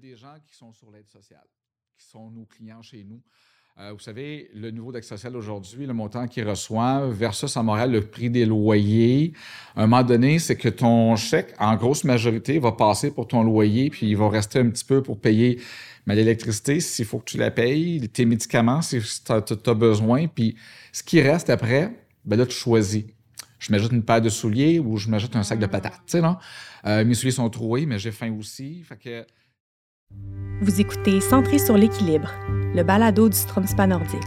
des gens qui sont sur l'aide sociale, qui sont nos clients chez nous. Euh, vous savez, le niveau d'aide sociale aujourd'hui, le montant qu'ils reçoivent versus à Montréal, le prix des loyers, à un moment donné, c'est que ton chèque, en grosse majorité, va passer pour ton loyer, puis il va rester un petit peu pour payer mais l'électricité, s'il faut que tu la payes, tes médicaments, si tu as, besoin, puis ce qui reste après, ben là, tu choisis. Je m'ajoute une paire de souliers ou je m'ajoute un sac de patates, tu sais, non? Euh, mes souliers sont troués, mais j'ai faim aussi, fait que... Vous écoutez Centré sur l'équilibre, le balado du Stromspa nordique.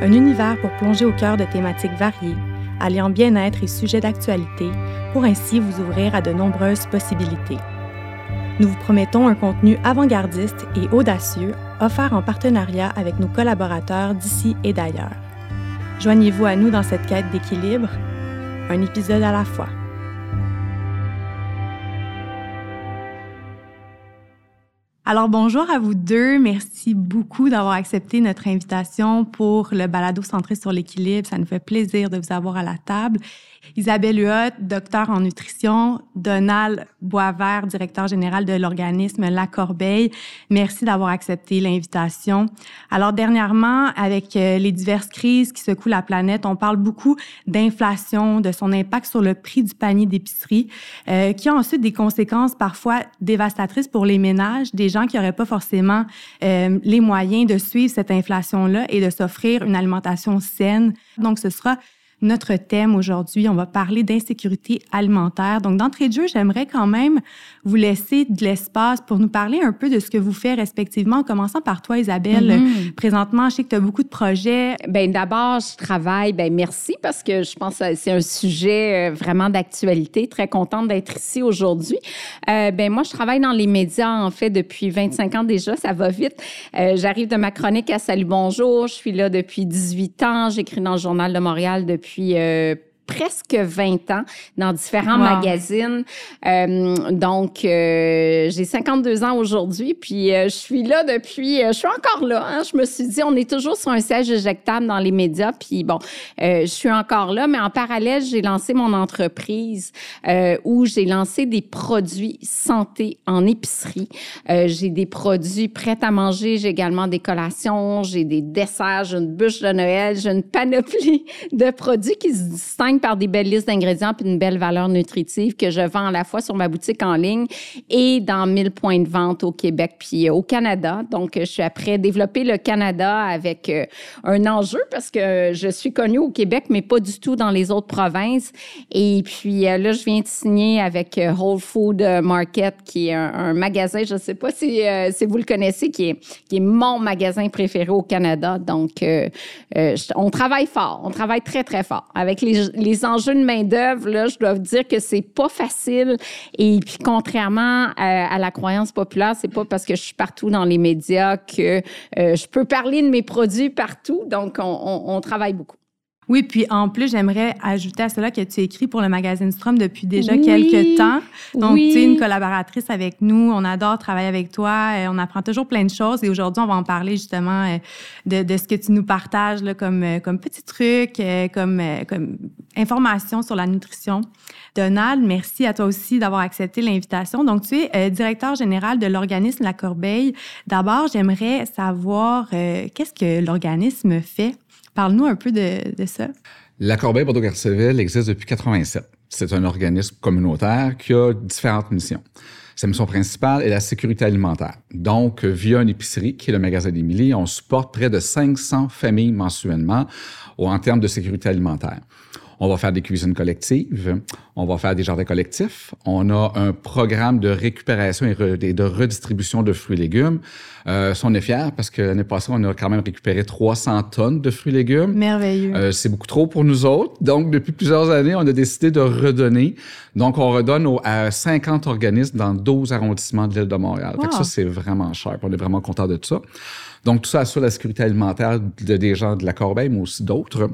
Un univers pour plonger au cœur de thématiques variées, alliant bien-être et sujets d'actualité, pour ainsi vous ouvrir à de nombreuses possibilités. Nous vous promettons un contenu avant-gardiste et audacieux offert en partenariat avec nos collaborateurs d'ici et d'ailleurs. Joignez-vous à nous dans cette quête d'équilibre, un épisode à la fois. Alors bonjour à vous deux. Merci beaucoup d'avoir accepté notre invitation pour le balado centré sur l'équilibre. Ça nous fait plaisir de vous avoir à la table. Isabelle Huot, docteur en nutrition, Donald Boisvert, directeur général de l'organisme La Corbeille. Merci d'avoir accepté l'invitation. Alors dernièrement, avec euh, les diverses crises qui secouent la planète, on parle beaucoup d'inflation, de son impact sur le prix du panier d'épicerie, euh, qui a ensuite des conséquences parfois dévastatrices pour les ménages, des gens qui n'auraient pas forcément euh, les moyens de suivre cette inflation-là et de s'offrir une alimentation saine. Donc ce sera notre thème aujourd'hui. On va parler d'insécurité alimentaire. Donc, d'entrée de jeu, j'aimerais quand même vous laisser de l'espace pour nous parler un peu de ce que vous faites respectivement, en commençant par toi, Isabelle. Mm-hmm. Présentement, je sais que tu as beaucoup de projets. Bien, d'abord, je travaille. Bien, merci parce que je pense que c'est un sujet euh, vraiment d'actualité. Très contente d'être ici aujourd'hui. Euh, bien, moi, je travaille dans les médias, en fait, depuis 25 ans déjà. Ça va vite. Euh, j'arrive de ma chronique à Salut Bonjour. Je suis là depuis 18 ans. J'écris dans le Journal de Montréal depuis depuis euh, presque 20 ans dans différents magazines. Euh, donc, euh, j'ai 52 ans aujourd'hui, puis euh, je suis là depuis, je suis encore là. Hein. Je me suis dit, on est toujours sur un siège éjectable dans les médias, puis bon, je suis encore là, mais en parallèle, j'ai lancé mon entreprise où j'ai lancé des produits santé en épicerie. j'ai des produits prêts à manger, j'ai également des collations, j'ai des desserts, j'ai une bûche de Noël, j'ai une panoplie de produits qui se distinguent par des belles listes d'ingrédients et une belle valeur nutritive que je vends à la fois sur ma boutique en ligne et dans 1000 points de vente au Québec puis euh, au Canada. Donc, je suis après développer le Canada avec euh, un enjeu parce que je suis connue au Québec, mais pas du tout dans les autres provinces. Et puis euh, là, je viens de signer avec Whole Food Market, qui est un, magasin, je ne sais pas si, si, vous le connaissez, qui est, qui est mon magasin préféré au Canada. Donc, on travaille fort, on travaille très, très fort avec les, les les enjeux de main-d'œuvre, là, je dois vous dire que c'est pas facile. Et puis, contrairement à, la croyance populaire, c'est pas parce que je suis partout dans les médias que euh, je peux parler de mes produits partout. Donc, on travaille beaucoup. Oui, puis en plus, j'aimerais ajouter à cela que tu écris pour le magazine Strom depuis déjà quelques temps. Donc, tu es une collaboratrice avec nous. On adore travailler avec toi. Euh, on apprend toujours plein de choses. Et aujourd'hui, on va en parler justement euh, de, de, ce que tu nous partages là, comme, euh, comme petits trucs, comme, comme information sur la nutrition. Donald, merci à toi aussi d'avoir accepté l'invitation. Donc, tu es directeur général de l'organisme La Corbeille. D'abord, j'aimerais savoir qu'est-ce que l'organisme fait? Parle-nous un peu de, ça. La Corbeille Bordeaux-Garceville existe depuis 87. C'est un organisme communautaire qui a différentes missions. Sa mission principale est la sécurité alimentaire. Donc, via une épicerie, qui est le magasin d'Émilie, on supporte près de 500 familles mensuellement en termes de sécurité alimentaire. On va faire des cuisines collectives, on va faire des jardins collectifs, on a un programme de récupération et de redistribution de fruits et légumes. Euh, on est fiers parce que l'année passée, on a quand même récupéré 300 tonnes de fruits et légumes. Merveilleux. Euh, c'est beaucoup trop pour nous autres. Donc, depuis plusieurs années, on a décidé de redonner. Donc, on redonne à 50 organismes dans 12 arrondissements de l'île de Montréal. Fait que ça, c'est vraiment cher. On est vraiment content de ça. Donc, tout ça assure la sécurité alimentaire de des gens de la Corbeille, mais aussi d'autres.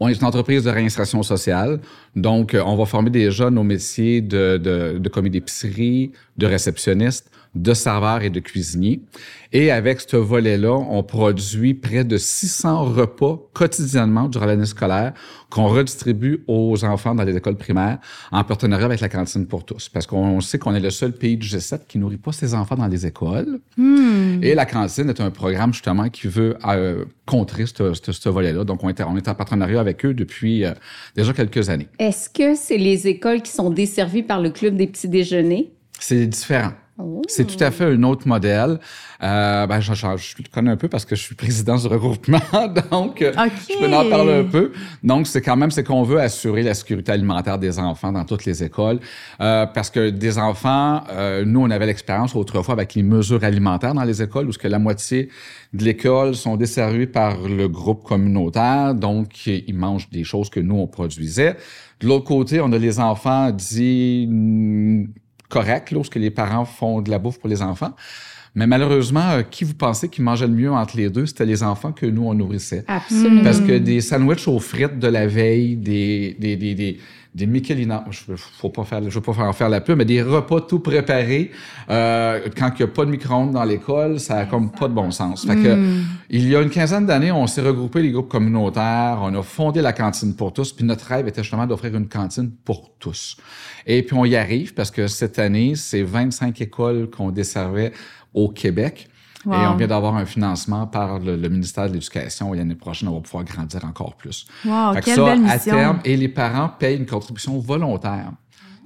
On est une entreprise de réinsertion sociale, donc on va former des jeunes au métier de, de, de commis d'épicerie, de réceptionniste, de serveurs et de cuisiniers. Et avec ce volet-là, on produit près de 600 repas quotidiennement durant l'année scolaire qu'on redistribue aux enfants dans les écoles primaires en partenariat avec la cantine pour tous. Parce qu'on sait qu'on est le seul pays du G7 qui nourrit pas ses enfants dans les écoles. Hmm. Et la cantine est un programme justement qui veut euh, contrer ce, ce, ce volet-là. Donc, on est, on est en partenariat avec eux depuis euh, déjà quelques années. Est-ce que c'est les écoles qui sont desservies par le club des petits déjeuners? C'est différent. C'est tout à fait un autre modèle. Euh, ben, je, je, je, connais un peu parce que je suis président du regroupement, donc euh, okay. je peux en parler un peu. Donc, c'est quand même, c'est qu'on veut assurer la sécurité alimentaire des enfants dans toutes les écoles, euh, parce que des enfants, euh, nous, on avait l'expérience autrefois avec les mesures alimentaires dans les écoles, où ce que la moitié de l'école sont desservis par le groupe communautaire, donc ils mangent des choses que nous, on produisait. De l'autre côté, on a les enfants dits correct lorsque les parents font de la bouffe pour les enfants. Mais malheureusement, euh, qui vous pensez qui mangeait le mieux entre les deux? C'était les enfants que nous, on nourrissait. Absolument. Parce que des sandwichs aux frites de la veille, des, des, des, des, des Michelina, je faut pas faire, je veux pas faire en faire la pub, mais des repas tout préparés, euh, quand il n'y a pas de micro-ondes dans l'école, ça a comme pas de bon sens. Fait que, Mm. il y a une quinzaine d'années, on s'est regroupé les groupes communautaires, on a fondé la cantine pour tous, puis notre rêve était justement d'offrir une cantine pour tous. Et puis on y arrive parce que cette année, c'est 25 écoles qu'on desservait au Québec. Wow. Et on vient d'avoir un financement par le, le ministère de l'Éducation. Et l'année prochaine, on va pouvoir grandir encore plus. Wow, Fait que quelle ça, belle à mission. terme, et les parents payent une contribution volontaire.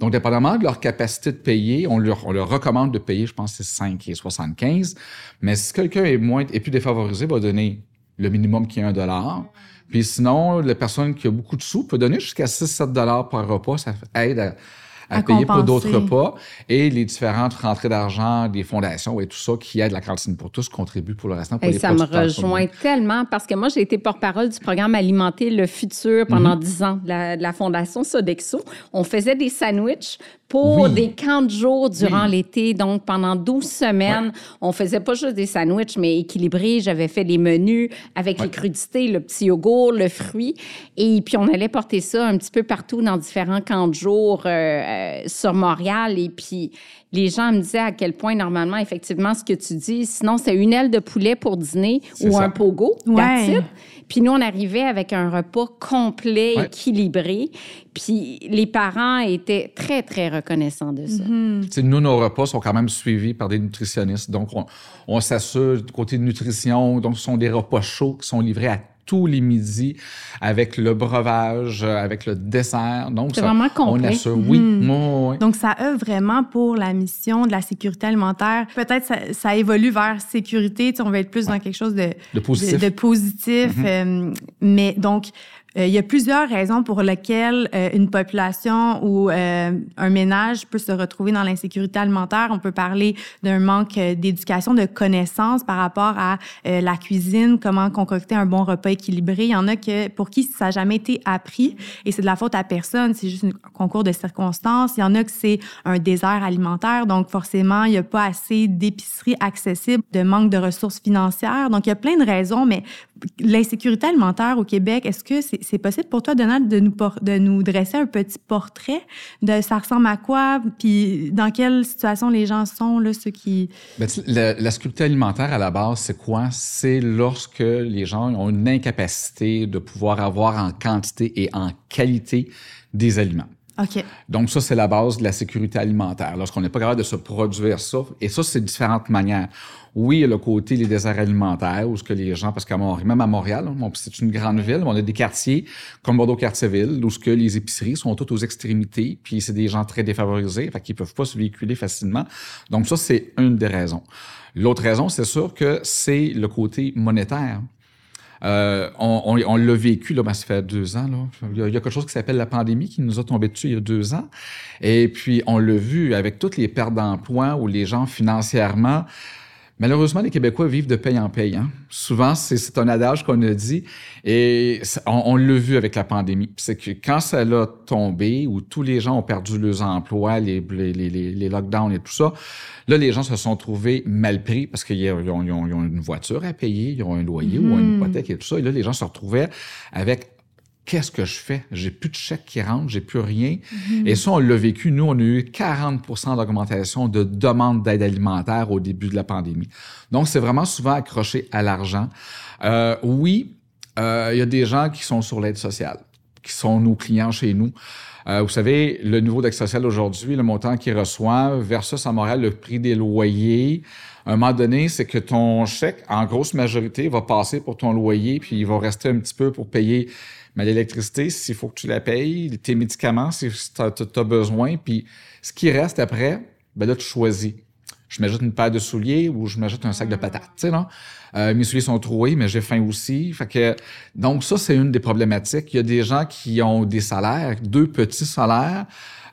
Donc, dépendamment de leur capacité de payer, on leur, on leur recommande de payer, je pense, c'est 5 et 75. Mais si quelqu'un est moins, est plus défavorisé, va donner le minimum qui est un dollar. Puis sinon, la personne qui a beaucoup de sous peut donner jusqu'à 6-7 dollars par repas. Ça aide à, à, À payer pour d'autres repas. Et les différentes rentrées d'argent des fondations et tout ça qui aident la cantine pour tous contribuent pour le restant pour Hey, les ça me rejoint tellement parce que moi, j'ai été porte-parole du programme Alimenter le futur pendant Mhm. dix ans de la, de la Fondation Sodexo. On faisait des sandwichs pour Oui. des camps de jour durant Oui. l'été. Donc, pendant 12 semaines, on faisait pas juste des sandwichs, mais équilibrés. J'avais fait les menus avec Ouais. les crudités, le petit yogourt, le fruit. Et puis, on allait porter ça un petit peu partout dans différents camps de jour euh, euh, sur Montréal. Et puis, les gens me disaient à quel point, normalement, effectivement, ce que tu dis, sinon, c'est une aile de poulet pour dîner ou ça. un pogo. Ouais. Puis nous, on arrivait avec un repas complet, Ouais. équilibré. Puis les parents étaient très, très reconnaissants de ça. Tu sais, nous, nos repas sont quand même suivis par des nutritionnistes. Donc, on, on s'assure du côté de nutrition. Donc, ce sont des repas chauds qui sont livrés à tous les midis avec le breuvage, euh, avec le dessert. Donc, C'est vraiment complet. On assure, oui. Mhm. oui, oui. Donc, ça œuvre vraiment pour la mission de la sécurité alimentaire. Peut-être ça, ça évolue vers sécurité. Tu sais, on va être plus dans quelque chose de, De positif. de, de positif. euh, mais donc, euh, il y a plusieurs raisons pour lesquelles euh, une population ou euh, un ménage peut se retrouver dans l'insécurité alimentaire. On peut parler d'un manque d'éducation, de connaissances par rapport à la cuisine, comment concocter un bon repas équilibré. Il y en a que pour qui ça n'a jamais été appris et c'est de la faute à personne, c'est juste un concours de circonstances. Il y en a que c'est un désert alimentaire, donc forcément, il n'y a pas assez d'épiceries accessibles, de manque de ressources financières. Donc, il y a plein de raisons, mais l'insécurité alimentaire au Québec, est-ce que c'est possible pour toi, Donald, de nous, dresser un petit portrait de ça ressemble à quoi, puis dans quelle situation les gens sont, là, ceux qui... Ben, la, alimentaire, à la base, c'est quoi? C'est lorsque les gens ont une incapacité de pouvoir avoir en quantité et en qualité des aliments. OK. Donc ça, c'est la base de la sécurité alimentaire. Lorsqu'on n'est pas capable de se produire ça, et ça, c'est différentes manières. Oui, le côté les déserts alimentaires, où ce que les gens, parce qu'à Montréal, même à Montréal, hein, c'est une grande ville, on a des quartiers comme Bordeaux-Quartier-Ville, où ce que les épiceries sont toutes aux extrémités, puis c'est des gens très défavorisés, fait qu'ils peuvent pas se véhiculer facilement. Donc ça, c'est une des raisons. L'autre raison, c'est sûr que c'est le côté monétaire. Euh, on on, on l'a vécu, là, ben, ça fait deux ans. Là. Il, y a, quelque chose qui s'appelle la pandémie qui nous a tombé dessus il y a deux ans. Et puis, on l'a vu avec toutes les pertes d'emploi où les gens financièrement... Malheureusement, les Québécois vivent de paye en paye. Hein. Souvent, c'est- un adage qu'on a dit et on, on l'a vu avec la pandémie. C'est que quand ça l'a tombé, où tous les gens ont perdu leurs emplois, les, les, les, les lockdowns et tout ça, là, les gens se sont trouvés mal pris parce qu'ils ont, ont- ont une voiture à payer, ils ont un loyer ou une Mhm. hypothèque et tout ça. Et là, les gens se retrouvaient avec qu'est-ce que je fais? J'ai plus de chèques qui rentrent, j'ai plus rien. Et ça, on l'a vécu. Nous, on a eu 40% d'augmentation de demandes d'aide alimentaire au début de la pandémie. Donc, c'est vraiment souvent accroché à l'argent. Euh, oui, euh, il y a des gens qui sont sur l'aide sociale, qui sont nos clients chez nous. Euh, vous savez, le niveau d'aide sociale aujourd'hui, le montant qu'ils reçoivent versus à Montréal, le prix des loyers, à un moment donné, c'est que ton chèque, en grosse majorité, va passer pour ton loyer, puis il va rester un petit peu pour payer mais l'électricité, s'il faut que tu la payes, tes médicaments, si tu as, besoin, puis ce qui reste après, ben là, tu choisis. Je m'ajoute une paire de souliers ou je m'ajoute un sac de ah. patates, tu sais, non? Euh, mes souliers sont troués, mais j'ai faim aussi. Fait que, donc ça, c'est une des problématiques. Il y a des gens qui ont des salaires, deux petits salaires,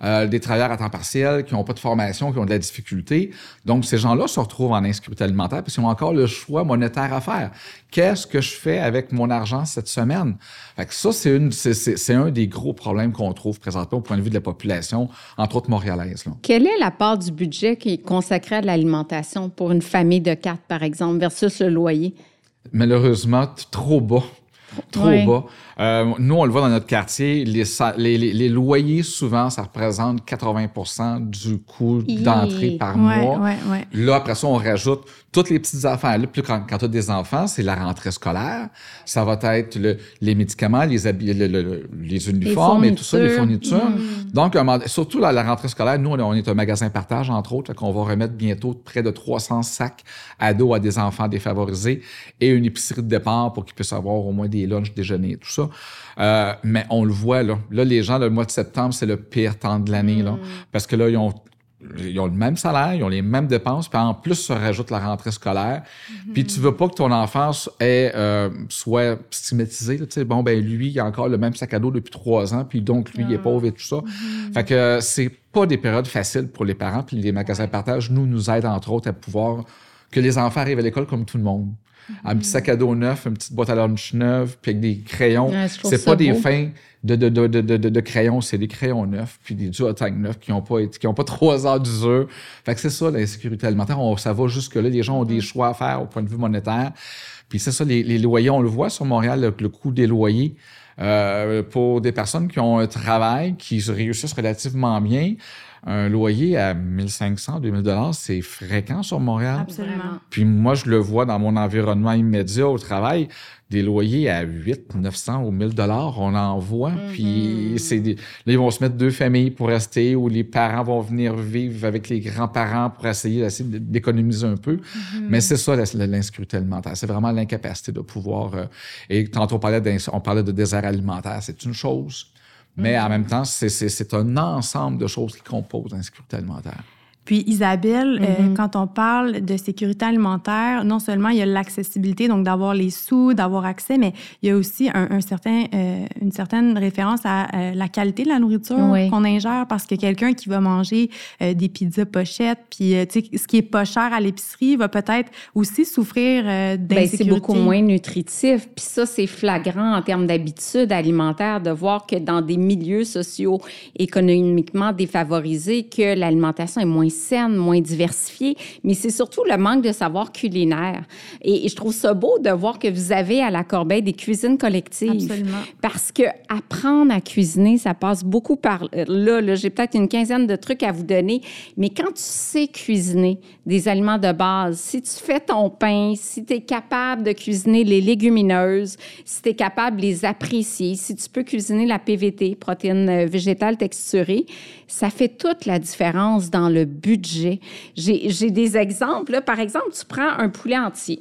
euh, des travailleurs à temps partiel qui n'ont pas de formation, qui ont de la difficulté. Donc, ces gens-là se retrouvent en insécurité alimentaire parce qu'ils ont encore le choix monétaire à faire. Qu'est-ce que je fais avec mon argent cette semaine? Fait que ça, c'est, une, c'est, un des gros problèmes qu'on trouve présentement au point de vue de la population, entre autres montréalaise. Là. Quelle est la part du budget qui est consacrée à l'alimentation pour une famille de quatre, par exemple, versus le loyer? Malheureusement, trop bas. Trop bas. Euh, nous, on le voit dans notre quartier, les, les, loyers, souvent, ça représente 80% du coût d'entrée par mois. Là, après ça, on rajoute toutes les petites affaires. Là, plus quand, quand tu as des enfants, c'est la rentrée scolaire. Ça va être les médicaments, les habits, les uniformes et tout ça, les fournitures. Mm. Donc, surtout la rentrée scolaire, nous, on est un magasin partage, entre autres, qu'on va remettre bientôt près de 300 sacs à dos à des enfants défavorisés et une épicerie de départ pour qu'ils puissent avoir au moins des lunchs, déjeuners et tout ça. Euh, mais on le voit, là. Là, les gens, le mois de septembre, c'est le pire temps de l'année, là. Mm. Parce que là, ils ont ils ont le même salaire, ils ont les mêmes dépenses, puis en plus se rajoute la rentrée scolaire. Mm-hmm. Puis tu veux pas que ton enfant ait, euh, soit stigmatisé. Tu sais, bon, ben lui, il a encore le même sac à dos depuis trois ans, puis donc lui, il est ah. pauvre et tout ça. Mm-hmm. Fait que c'est pas des périodes faciles pour les parents, puis les magasins de partage, nous, nous aident entre autres à pouvoir que les enfants arrivent à l'école comme tout le monde. Un petit sac à dos neuf, une petite boîte à lunch neuve, puis avec des crayons. c'est pas des fins de, de, de, de, crayons, c'est des crayons neufs, puis des duotangs neufs qui n'ont pas, qui ont pas trois heures d'usure. Fait que c'est ça, l'insécurité alimentaire. On, ça va jusque-là. Les gens ont des mm-hmm. choix à faire au point de vue monétaire. Puis c'est ça, les, les, loyers, on le voit sur Montréal, le, le coût des loyers. Euh, pour des personnes qui ont un travail, qui réussissent relativement bien, un loyer à 1500, 2000 dollars, c'est fréquent sur Montréal. Absolument. Puis moi, je le vois dans mon environnement immédiat au travail, des loyers à 8, 900 ou 1000 dollars, on en voit. Mm-hmm. Puis c'est là, ils vont se mettre deux familles pour rester ou les parents vont venir vivre avec les grands-parents pour essayer, d'économiser un peu. Mm-hmm. Mais c'est ça, l'insécurité alimentaire. C'est vraiment l'incapacité de pouvoir... Euh, et tantôt, on parlait, on parlait de désert alimentaire. C'est une chose. Mais en même temps, c'est un ensemble de choses qui composent l'insécurité alimentaire. Puis Isabelle, euh, mm-hmm. quand on parle de sécurité alimentaire, non seulement il y a l'accessibilité, donc d'avoir les sous, d'avoir accès, mais il y a aussi un, certain, euh, une certaine référence à euh, la qualité de la nourriture qu'on ingère, parce que quelqu'un qui va manger des pizzas pochettes, puis ce qui est pas cher à l'épicerie, va peut-être aussi souffrir d'insécurité. Ben, c'est beaucoup moins nutritif. Puis ça, c'est flagrant en termes d'habitude alimentaire de voir que dans des milieux sociaux économiquement défavorisés, que l'alimentation est moins saine, moins diversifiée, mais c'est surtout le manque de savoir culinaire. Et, je trouve ça beau de voir que vous avez à la Corbeille des cuisines collectives. Absolument. Parce que apprendre à cuisiner, ça passe beaucoup par là. là J'ai peut-être une quinzaine de trucs à vous donner, mais quand tu sais cuisiner des aliments de base, si tu fais ton pain, si tu es capable de cuisiner les légumineuses, si tu es capable de les apprécier, si tu peux cuisiner la PVT, protéine euh, végétale texturée, ça fait toute la différence dans le budget. J'ai des exemples. Par exemple, tu prends un poulet entier.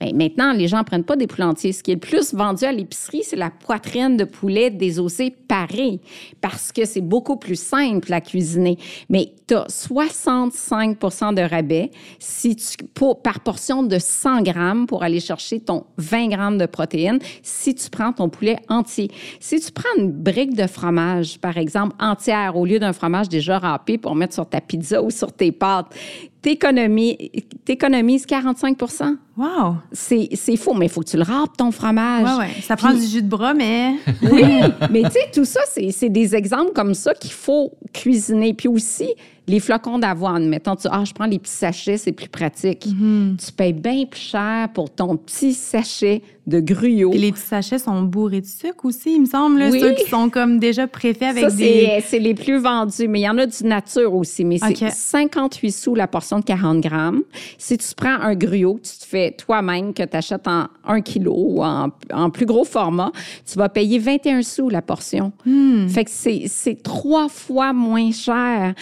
Bien, maintenant, les gens ne prennent pas des poulets entiers. Ce qui est le plus vendu à l'épicerie, c'est la poitrine de poulet désossée parée, parce que c'est beaucoup plus simple à cuisiner. Mais tu as 65% de rabais si tu, par portion de 100 grammes pour aller chercher ton 20 grammes de protéines si tu prends ton poulet entier. Si tu prends une brique de fromage, par exemple, entière, au lieu d'un fromage déjà râpé pour mettre sur ta pizza ou sur tes pâtes, t'économises 45% Wow! C'est faux, mais il faut que tu le râpes, ton fromage. Oui, oui. Ça prend du jus de bras, mais... oui, mais tu sais, tout ça, c'est des exemples comme ça qu'il faut cuisiner. Puis aussi, Les flocons d'avoine, mettons, tu ah, je prends les petits sachets, c'est plus pratique. Tu payes bien plus cher pour ton petit sachet de gruau. Les petits sachets sont bourrés de sucre aussi, il me semble, Oui. ceux qui sont comme déjà préfaits avec Ça, des... c'est c'est les plus vendus, mais il y en a du nature aussi. Mais c'est OK. 58 sous la portion de 40 grammes. Si tu prends un gruau, que tu te fais toi-même, que tu achètes en 1 kilo ou en, en plus gros format, tu vas payer 21 sous la portion. Fait que c'est c'est trois fois moins cher.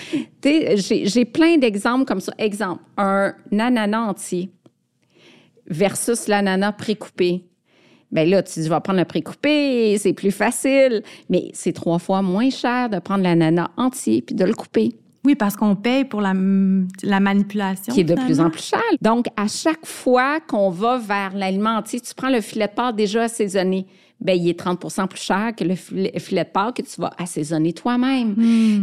J'ai plein d'exemples comme ça. Exemple, un ananas entier versus l'ananas précoupé. Bien là, tu vas prendre le précoupé, c'est plus facile, mais c'est trois fois moins cher de prendre l'ananas entier puis de le couper, Oui, parce qu'on paye pour la, la manipulation. qui est de plus en plus cher. Donc, à chaque fois qu'on va vers l'aliment entier, tu prends le filet de porc déjà assaisonné, bien, il est 30% plus cher que le filet, filet de porc que tu vas assaisonner toi-même.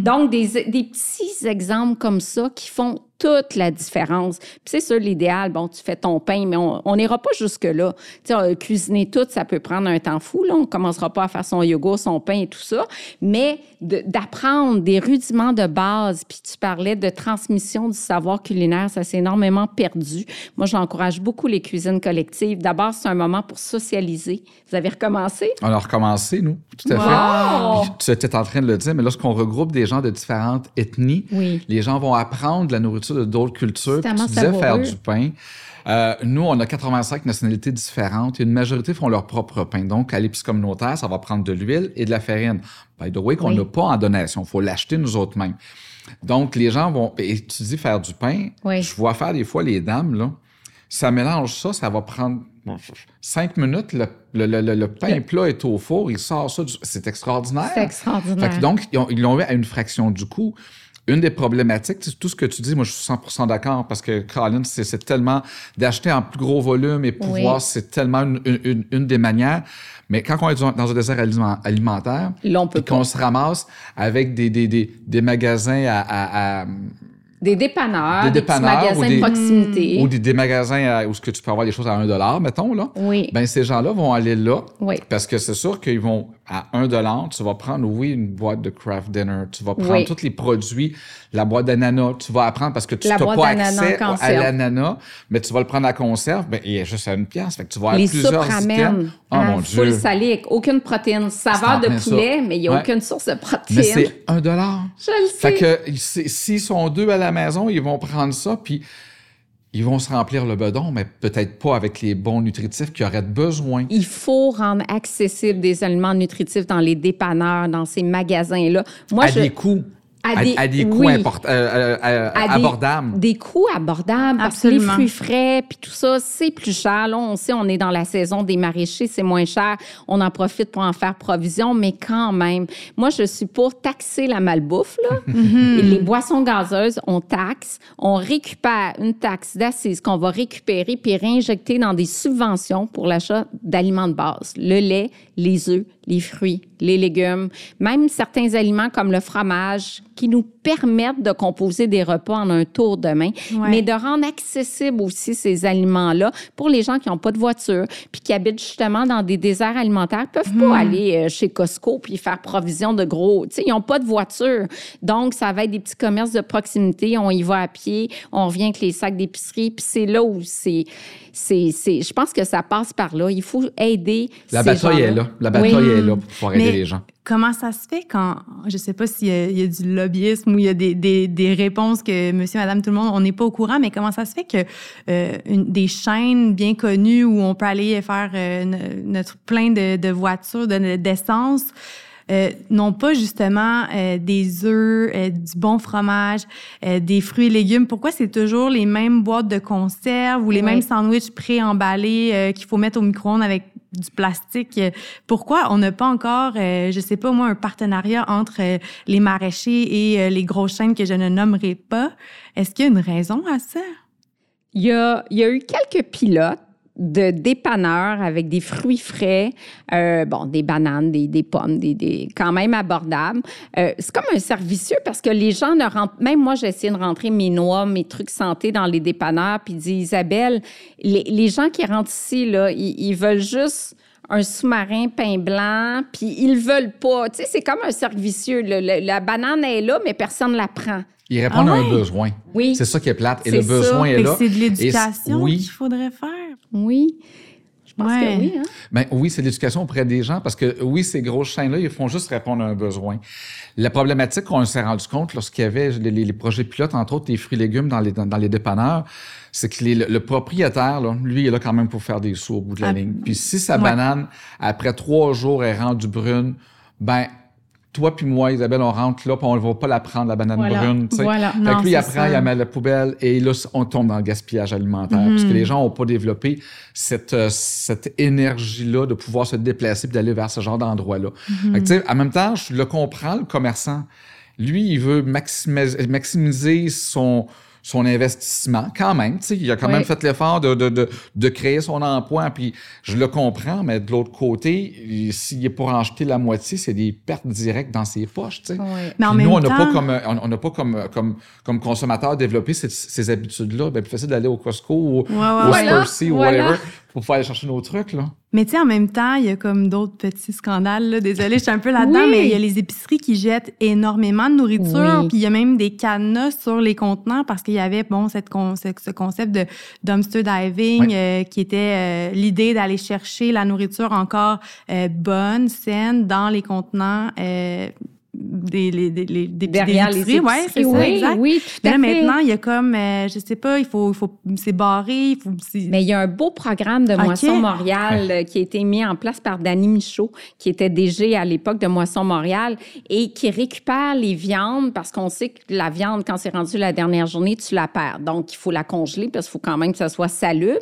Donc, des, des petits exemples comme ça qui font toute la différence. Puis c'est sûr, l'idéal, bon, tu fais ton pain, mais on n'ira pas jusque-là. Tu sais, euh, cuisiner tout, ça peut prendre un temps fou. Là. On commencera pas à faire son yoga, son pain et tout ça. Mais de- d'apprendre des rudiments de base, puis tu parlais de transmission du savoir culinaire, ça s'est énormément perdu. Moi, j'encourage beaucoup les cuisines collectives. D'abord, c'est un moment pour socialiser. Vous avez recommencé? On a recommencé, nous, tout à Wow! fait. Puis Tu étais en train de le dire, mais lorsqu'on regroupe des gens de différentes ethnies, Oui. les gens vont apprendre de la nourriture d'autres cultures. Puis tu disais faire du pain. Euh, nous, on a 85 nationalités différentes et une majorité font leur propre pain. Donc, à l'épice communautaire, ça va prendre de l'huile et de la farine. By the way, qu'on Oui. n'a pas en donation. Il faut l'acheter nous autres mêmes. Donc, les gens vont... Et tu dis faire du pain. Oui. Je vois faire des fois les dames, là. Ça mélange ça, ça va prendre cinq minutes. Le, le, le- pain plat est au four, il sort ça. du- C'est extraordinaire. C'est extraordinaire. Fait que donc, ils ont- ils l'ont eu à une fraction du coût. Une des problématiques, tout ce que tu dis, moi je suis 100% d'accord parce que Colin, c'est tellement d'acheter en plus gros volume et pouvoir, Oui. c'est tellement une, une- une- une des manières. Mais quand on est dans un désert aliment- alimentaire, Là, on peut puis qu'on se ramasse avec des, des, des, des magasins à, à- à- Des dépanneurs, Des dépanneurs magasins des- de proximité. ou des, des magasins à- où ce que tu peux avoir des choses à 1 dollar, mettons là. Oui. Ben ces gens-là vont aller là Oui. parce que c'est sûr qu'ils vont à 1 dollar, tu vas prendre oui une boîte de craft dinner, tu vas prendre Oui. tous les produits, la boîte d'ananas, tu vas apprendre parce que tu n'as pas accès à l'ananas, mais tu vas le prendre à conserve, ben il y a juste à une pièce, fait que tu vas avoir Les plusieurs items. Oh mon full dieu. salé avec aucune protéine. Saveur de ça. poulet, mais il n'y a Ouais. aucune source de protéine. Mais c'est 1 dollar. Je le sais. Fait que s'ils sont deux à la maison, ils vont prendre ça, puis ils vont se remplir le bedon, mais peut-être pas avec les bons nutritifs qu'ils auraient besoin. Il faut rendre accessible des aliments nutritifs dans les dépanneurs, dans ces magasins-là. Moi, à je, des coûts, À des- à des coûts oui. import- euh, euh, euh, à abordables. Des coûts abordables parce que les Absolument. fruits frais puis tout ça, c'est plus cher. Là, on sait, on est dans la saison des maraîchers, c'est moins cher. On en profite pour en faire provision, mais quand même, moi, je suis pour taxer la malbouffe. Là. Et les boissons gazeuses, on taxe, on récupère une taxe d'assises qu'on va récupérer puis réinjecter dans des subventions pour l'achat d'aliments de base. Le lait, les œufs, les fruits, les légumes, même certains aliments comme le fromage qui nous permettent de composer des repas en un tour de main, Ouais. mais de rendre accessibles aussi ces aliments-là pour les gens qui n'ont pas de voiture puis qui habitent justement dans des déserts alimentaires, peuvent Hmm. pas aller euh, chez Costco puis faire provision de gros, tu sais, ils n'ont pas de voiture. Donc ça va être des petits commerces de proximité, on y va à pied, on revient avec les sacs d'épicerie puis c'est là où c'est c'est c'est je pense que ça passe par là, il faut aider La ces bataille gens-là. est là. La bataille Oui. est là pour pouvoir aider Mais- les gens. Comment ça se fait quand, je sais pas s'il y, a- il y a du lobbyisme ou il y a des, des, des réponses que monsieur, madame, tout le monde, on n'est pas au courant, mais comment ça se fait que euh, une- des chaînes bien connues où on peut aller faire euh, no- notre plein de, de voitures, de- d'essence, euh, n'ont pas justement euh, des œufs, euh, du bon fromage, euh, des fruits et légumes? Pourquoi c'est toujours les mêmes boîtes de conserve ou les Oui. mêmes sandwichs pré-emballés euh, qu'il faut mettre au micro-ondes avec du plastique? Pourquoi on n'a pas encore, euh, je sais pas moi, un partenariat entre euh, les maraîchers et euh, les grosses chaînes que je ne nommerai pas? Est-ce qu'il y a une raison à ça? Il y a, il y a eu quelques pilotes de dépanneurs avec des fruits frais, euh, bon, des bananes, des, des pommes, des, des quand même abordables. Euh, c'est comme un servicieux parce que les gens ne rentrent. Même moi, j'ai essayé de rentrer mes noix, mes trucs santé dans les dépanneurs, puis dit Isabelle, les, les gens qui rentrent ici là, ils veulent juste un sous-marin pain blanc, puis ils veulent pas. Tu sais, c'est comme un cercle vicieux. Le- le- la banane est là, mais personne ne la prend. Ils répondent Ah à un besoin. Oui. C'est ça qui est plate. Et le ça. besoin est Fait là. c'est de l'éducation oui. qu'il faudrait faire. Oui. Je pense Ouais. que oui. Hein? Ben oui, c'est l'éducation auprès des gens parce que oui, ces grosses chaînes-là, ils font juste répondre à un besoin. La problématique qu'on s'est rendu compte lorsqu'il y avait les, les- les projets pilotes, entre autres les fruits et légumes dans les, dans, dans les dépanneurs, c'est que les- le, propriétaire, là, lui, il est là quand même pour faire des sous au bout de la Ah, ligne. Puis si sa ouais. banane, après trois jours, est rendue brune, ben toi puis moi, Isabelle, on rentre là, puis on ne va pas la prendre, la banane Voilà. brune. tu sais. Voilà. Fait Non, que lui, il apprend, ça. il met à la poubelle et là, on tombe dans le gaspillage alimentaire. Parce que les gens n'ont pas développé cette, euh, cette énergie-là de pouvoir se déplacer et d'aller vers ce genre d'endroit-là. Tu sais, En même temps, je le comprends, le commerçant. Lui, il veut maximiser, maximiser son, son investissement quand même. tu sais, Il a quand Oui. même fait l'effort de, de, de, de créer son emploi. Puis je le comprends, mais de l'autre côté, il- s'il est pour en jeter la moitié, c'est des pertes directes dans ses poches. tu sais. Oui. Mais en même nous, on n'a temps, pas comme on n'a pas comme comme comme consommateur développé ces, ces habitudes-là. Ben plus facile d'aller au Costco ou Ouais, ouais, au ouais. Spursy ou Voilà. Pour pouvoir aller chercher nos trucs là. Mais tu sais, en même temps, il y a comme d'autres petits scandales. Là. Désolée, je suis un peu là-dedans, Oui. mais il y a les épiceries qui jettent énormément de nourriture. Oui. Puis il y a même des cadenas sur les contenants parce qu'il y avait, bon, cette con- ce, ce concept de dumpster diving Oui. euh, qui était euh, l'idée d'aller chercher la nourriture encore euh, bonne, saine, dans les contenants euh, des, les, des, les- des, Derrière des les épiceries. Ouais, c'est épiceries, ça, oui, exact. oui, tout Mais à là, fait. maintenant, il y a comme, euh, je sais pas, il faut, il faut, c'est barré, il faut, c'est- Mais il y a un beau programme de. Moisson Montréal euh, qui a été mis en place par Danny Michaud, qui était DG à l'époque de Moisson Montréal et qui récupère les viandes parce qu'on sait que la viande, quand c'est rendu la dernière journée, tu la perds. Donc, il faut la congeler parce qu'il faut quand même que ça soit salubre.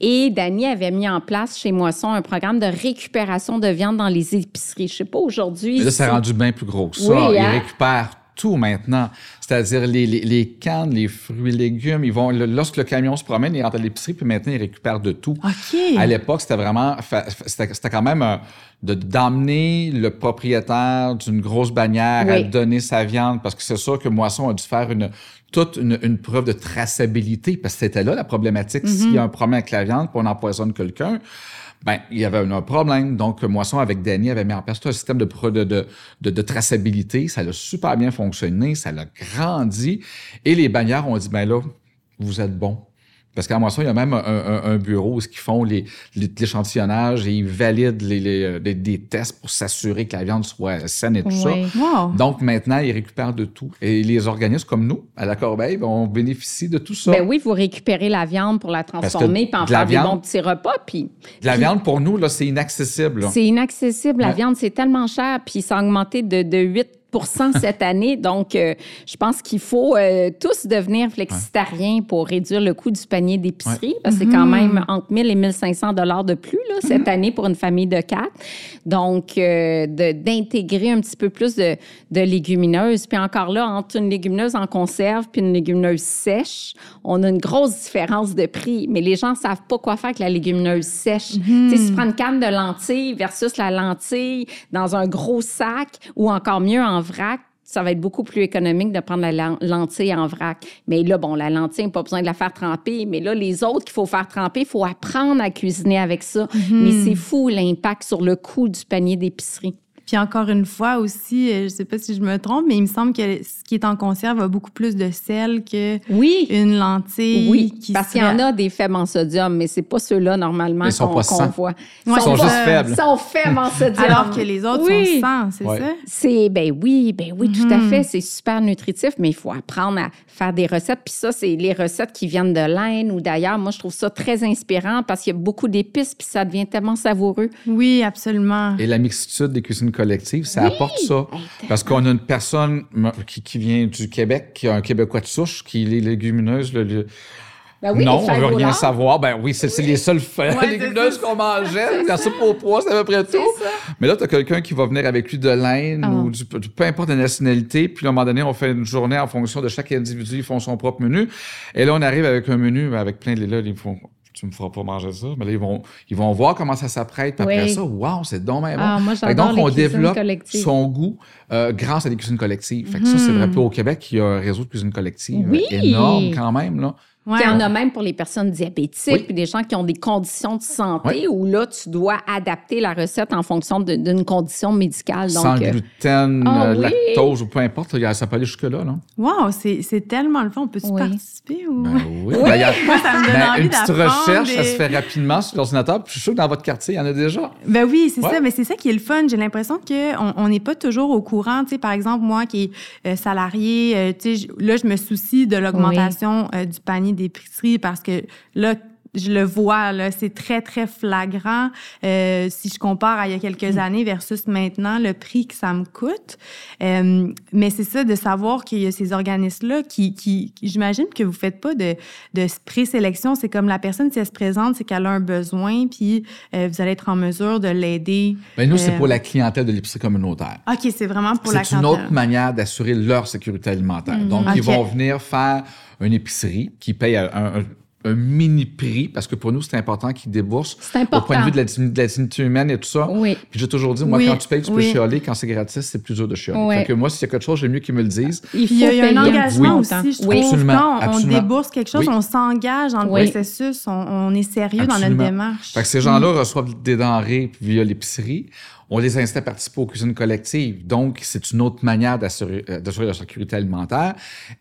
Et Danny avait mis en place chez Moisson un programme de récupération de viande dans les épiceries. Je sais pas aujourd'hui. Mais là, c'est si- rendu bien plus gros que ça. Oui, Ils récupèrent tout maintenant. C'est-à-dire les, les, les cannes, les fruits et légumes. Ils vont, le- lorsque le camion se promène, il rentre à l'épicerie, puis maintenant, ils récupèrent de tout. OK. À l'époque, c'était vraiment, c'était quand même euh, de d'emmener le propriétaire d'une grosse bannière à donner sa viande, parce que c'est sûr que Moisson a dû faire une toute une, une preuve de traçabilité, parce que c'était là la problématique. S'il y a un problème avec la viande, puis on empoisonne quelqu'un, ben il y avait un, problème. Donc Moisson avec Danny avait mis en place un système de, de, traçabilité. Ça a super bien fonctionné, ça l'a grandi, et les bannières ont dit ben là, vous êtes bons. Parce qu'à Moisson, il y a même un, un- un bureau où ils font les, les- l'échantillonnage et ils valident les, euh, des, des tests pour s'assurer que la viande soit saine et tout Oui. ça. Wow. Donc maintenant, ils récupèrent de tout. Et les organismes comme nous, à la Corbeille, ben, on bénéficie de tout ça. Ben oui, vous récupérez la viande pour la transformer puis en de faire des viande- bons petits repas. Puis De la puis- viande, pour nous, là, c'est inaccessible. C'est inaccessible. La Ouais. viande, c'est tellement cher, puis ça a augmenté de, de 8 cette année. Donc, euh, je pense qu'il faut euh, tous devenir flexitariens pour réduire le coût du panier d'épicerie, parce que c'est quand même entre 1000 et 1500 dollars de plus là, cette année pour une famille de quatre. Donc, euh, d'intégrer un petit peu plus de, de légumineuses. Puis encore là, entre une légumineuse en conserve puis une légumineuse sèche, on a une grosse différence de prix. Mais les gens savent pas quoi faire avec la légumineuse sèche. Tu sais, si tu prends une canne de lentilles versus la lentille dans un gros sac ou encore mieux en vrac, ça va être beaucoup plus économique de prendre la lentille en vrac. Mais là, bon, la lentille, pas besoin de la faire tremper. Mais là, les autres qu'il faut faire tremper, il faut apprendre à cuisiner avec ça. Mais c'est fou l'impact sur le coût du panier d'épicerie. Puis encore une fois aussi, euh, je sais pas si je me trompe, mais il me semble que ce qui est en conserve a beaucoup plus de sel que Oui. une lentille. Oui, qui parce qu'il y en a des faibles en sodium, mais c'est pas ceux-là normalement Ils sont qu'on sans. voit. Ouais, Ils sont c'est juste faibles. Ils sont faibles en sodium. Alors que les autres Oui. sont sans, c'est Ouais. ça? C'est ben oui, ben oui, tout à Mhm. fait. C'est super nutritif, mais il faut apprendre à faire des recettes. Puis ça, c'est les recettes qui viennent de l'Inde ou d'ailleurs. Moi, je trouve ça très inspirant parce qu'il y a beaucoup d'épices, puis ça devient tellement savoureux. Oui, absolument. Et la mixitude des cuisines collectives, ça apporte ça. Parce qu'on a une personne qui, qui vient du Québec, qui a un Québécois de souche, qui les légumineuses, le, le- Ben oui, non, on veut rien savoir. Ben oui, c'est les seules Ouais, légumineuses qu'on mangeait. Dans soupe au poids, c'est à peu près tout. Mais là, tu as quelqu'un qui va venir avec lui de l'Inde Ah. ou du, peu importe la nationalité. Puis à un moment donné, on fait une journée en fonction de chaque individu. Ils font son propre menu. Et là, on arrive avec un menu avec plein de... Là, ils font... Tu me feras pas manger ça. Mais là, ils vont, ils vont voir comment ça s'apprête. Puis après Oui. ça, wow, c'est donc bon. Ah, moi, donc, on développe collectives. son goût euh, grâce à des cuisines collectives. Fait que ça, c'est vrai. Mhm. Puis au Québec, il y a un réseau de cuisines collectives Oui. énorme quand même. Là. Il y en a même pour les personnes diabétiques, Oui. puis des gens qui ont des conditions de santé où là, tu dois adapter la recette en fonction d'une condition médicale. Donc, Sans euh, gluten, oui. lactose ou peu importe, ça peut aller jusque-là. Là. Wow, c'est c'est tellement le fun. On peut-tu Oui. participer ou... Ben oui. Ben, il y a- ça me donne ben, envie une petite recherche, ça se fait rapidement sur l'ordinateur. Puis je suis sûr que dans votre quartier, il y en a déjà. Ben oui, c'est Ouais. ça. Mais c'est ça qui est le fun. J'ai l'impression qu'on on n'est pas toujours au courant. Tu sais, par exemple, moi qui est euh, salarié, euh, tu sais, là, je me soucie de l'augmentation euh, du panier d'épicerie parce que là, je le vois, là, c'est très, très flagrant. Euh, si je compare à il y a quelques années versus maintenant, le prix que ça me coûte. Euh, mais c'est ça, de savoir qu'il y a ces organismes-là qui, qui, qui- j'imagine que vous faites pas de, de présélection. C'est comme la personne, si elle se présente, c'est qu'elle a un besoin, puis euh, vous allez être en mesure de l'aider. Ben, nous, c'est pour la clientèle de l'épicerie communautaire. OK, c'est vraiment pour la C'est une clientèle. autre manière d'assurer leur sécurité alimentaire. Donc, ils vont venir faire une épicerie qui paye un, un- un mini prix, parce que pour nous, c'est important qu'ils déboursent C'est au point de important. vue de la, digni- de la dignité humaine et tout ça. Oui. Puis j'ai toujours dit, moi, Oui, quand tu payes, tu peux oui. chialer. Quand c'est gratis, c'est plus dur de chialer. Ouais. Fait que moi, s'il y a quelque chose, j'aime mieux qu'ils me le disent. Il y a, a un payer engagement aussi, je Oui. trouve. Absolument, Quand on absolument. débourse quelque chose, Oui. on s'engage dans le Oui. processus, on, on est sérieux dans notre démarche. Fait que ces gens-là reçoivent des denrées via l'épicerie. On les incite à participer aux cuisines collectives. Donc, c'est une autre manière d'assurer euh, la sécurité alimentaire.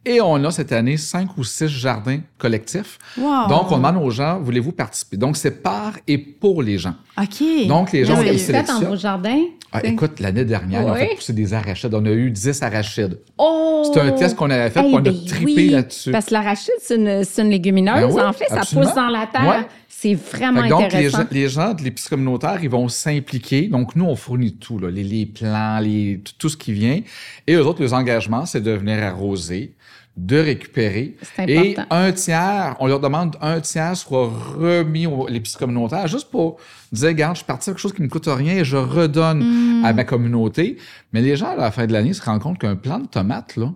Et on a cette année cinq ou six jardins collectifs. Wow. Donc, on demande aux gens, voulez-vous participer? Donc, c'est par et pour les gens. OK. Donc, les gens, on les vous faites dans vos jardins? Ah, écoute, l'année dernière, on a fait pousser des arachides. On a eu 10 arachides. Oh! C'était un test qu'on avait fait, Eh puis on a ben trippé oui, là-dessus. Parce que l'arachide, c'est une, c'est une légumineuse. Ben oui, en fait, ça pousse dans la terre. Ouais. C'est vraiment donc, les intéressant. gens, les gens de l'épicerie communautaire, ils vont s'impliquer. Donc, nous, on fournit tout, là, les, les plants, les, tout, tout ce qui vient. Et eux autres, les engagements, c'est de venir arroser, de récupérer. C'est Et un tiers, on leur demande un tiers soit remis à l'épicerie communautaire, juste pour dire, regarde, je suis parti quelque chose qui ne me coûte rien et je redonne Hmm. à ma communauté. Mais les gens, à la fin de l'année, se rendent compte qu'un plant de tomates, là,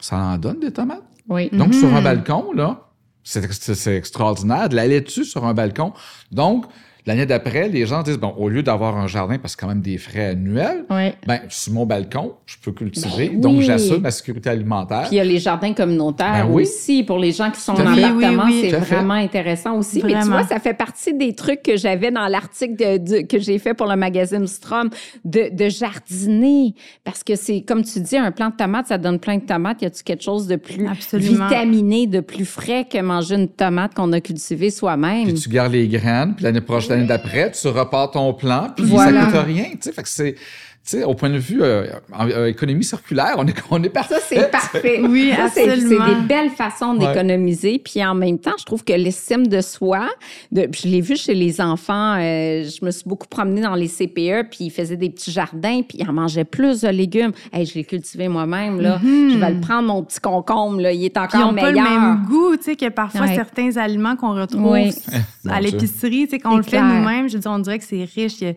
ça en donne des tomates. Oui. Donc, sur un Mhm. balcon, là, c'est extraordinaire. De la laitue sur un balcon? Donc, l'année d'après, les gens disent, bon, au lieu d'avoir un jardin, parce que quand même des frais annuels, Oui. ben, sur mon balcon, je peux cultiver. Ben Donc, oui. j'assure ma sécurité alimentaire. Puis il y a les jardins communautaires Ben oui. aussi pour les gens qui sont en appartement. Oui, oui, oui. C'est fait. vraiment intéressant aussi. Mais tu Vraiment. vois, ça fait partie des trucs que j'avais dans l'article de- de- que j'ai fait pour le magazine Strom de, de jardiner. Parce que c'est, comme tu dis, un plant de tomates, ça donne plein de tomates. Y a-tu quelque chose de plus Absolument. vitaminé, de plus frais que manger une tomate qu'on a cultivée soi-même? Puis tu gardes les graines, puis l'année prochaine, l'année d'après, tu repars ton plan, puis Voilà. ça coûte rien. Tu sais, fait que c'est, sais, au point de vue euh, euh, économie circulaire, on est, on est parfait. Ça, c'est parfait. Oui, absolument. C'est des belles façons Ouais. d'économiser. Puis en même temps, je trouve que l'estime de soi, de, je l'ai vu chez les enfants, euh, je me suis beaucoup promenée dans les CPE, puis ils faisaient des petits jardins, puis ils en mangeaient plus de légumes. Hey, je l'ai cultivé moi-même, là. Je vais le prendre, mon petit concombre, là. Il est Puis ils encore n'ont pas meilleur. le même goût, tu sais, que parfois Ouais. certains aliments qu'on retrouve Oui. À l'épicerie, tu sais, quand on C'est le fait nous-mêmes, je veux dire, on dirait que c'est riche, il y a,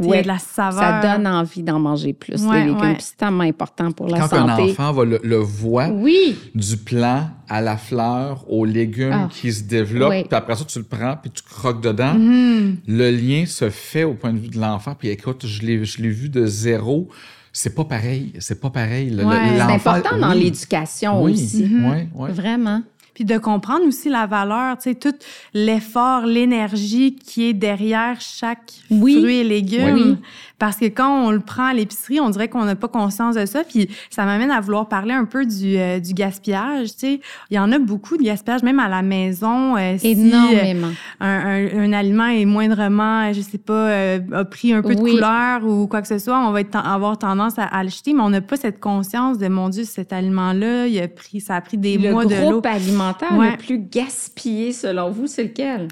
il y a de la saveur. Ça donne envie d'en manger plus, Ouais, les légumes. ouais. C'est tellement important pour la Quand un santé. enfant va le, le voit, Oui, du plant à la fleur, aux légumes Ah. qui se développent, Oui. puis après ça, tu le prends, puis tu croques dedans. Mhm. Le lien se fait au point de vue de l'enfant. Puis écoute, je l'ai, vu de zéro. C'est pas pareil. C'est pas pareil. Le- Ouais. le- c'est important dans oui. l'éducation Oui, aussi. oui, oui. Vraiment. Puis de comprendre aussi la valeur, tu sais, tout l'effort, l'énergie qui est derrière chaque Oui. fruit et légume. Parce que quand on le prend à l'épicerie, on dirait qu'on n'a pas conscience de ça. Puis ça m'amène à vouloir parler un peu du, euh, du gaspillage. Tu sais, il y en a beaucoup de gaspillage, même à la maison. euh, si, euh, Énormément. un, un- un aliment est moindrement, je sais pas, euh, a pris un peu de couleur ou quoi que ce soit, on va être avoir tendance à, à le jeter, mais on n'a pas cette conscience de mon Dieu, cet aliment-là, il a pris, ça a pris des le mois de l'eau. groupe alimentaire Ouais. le plus gaspillé, selon vous, c'est lequel?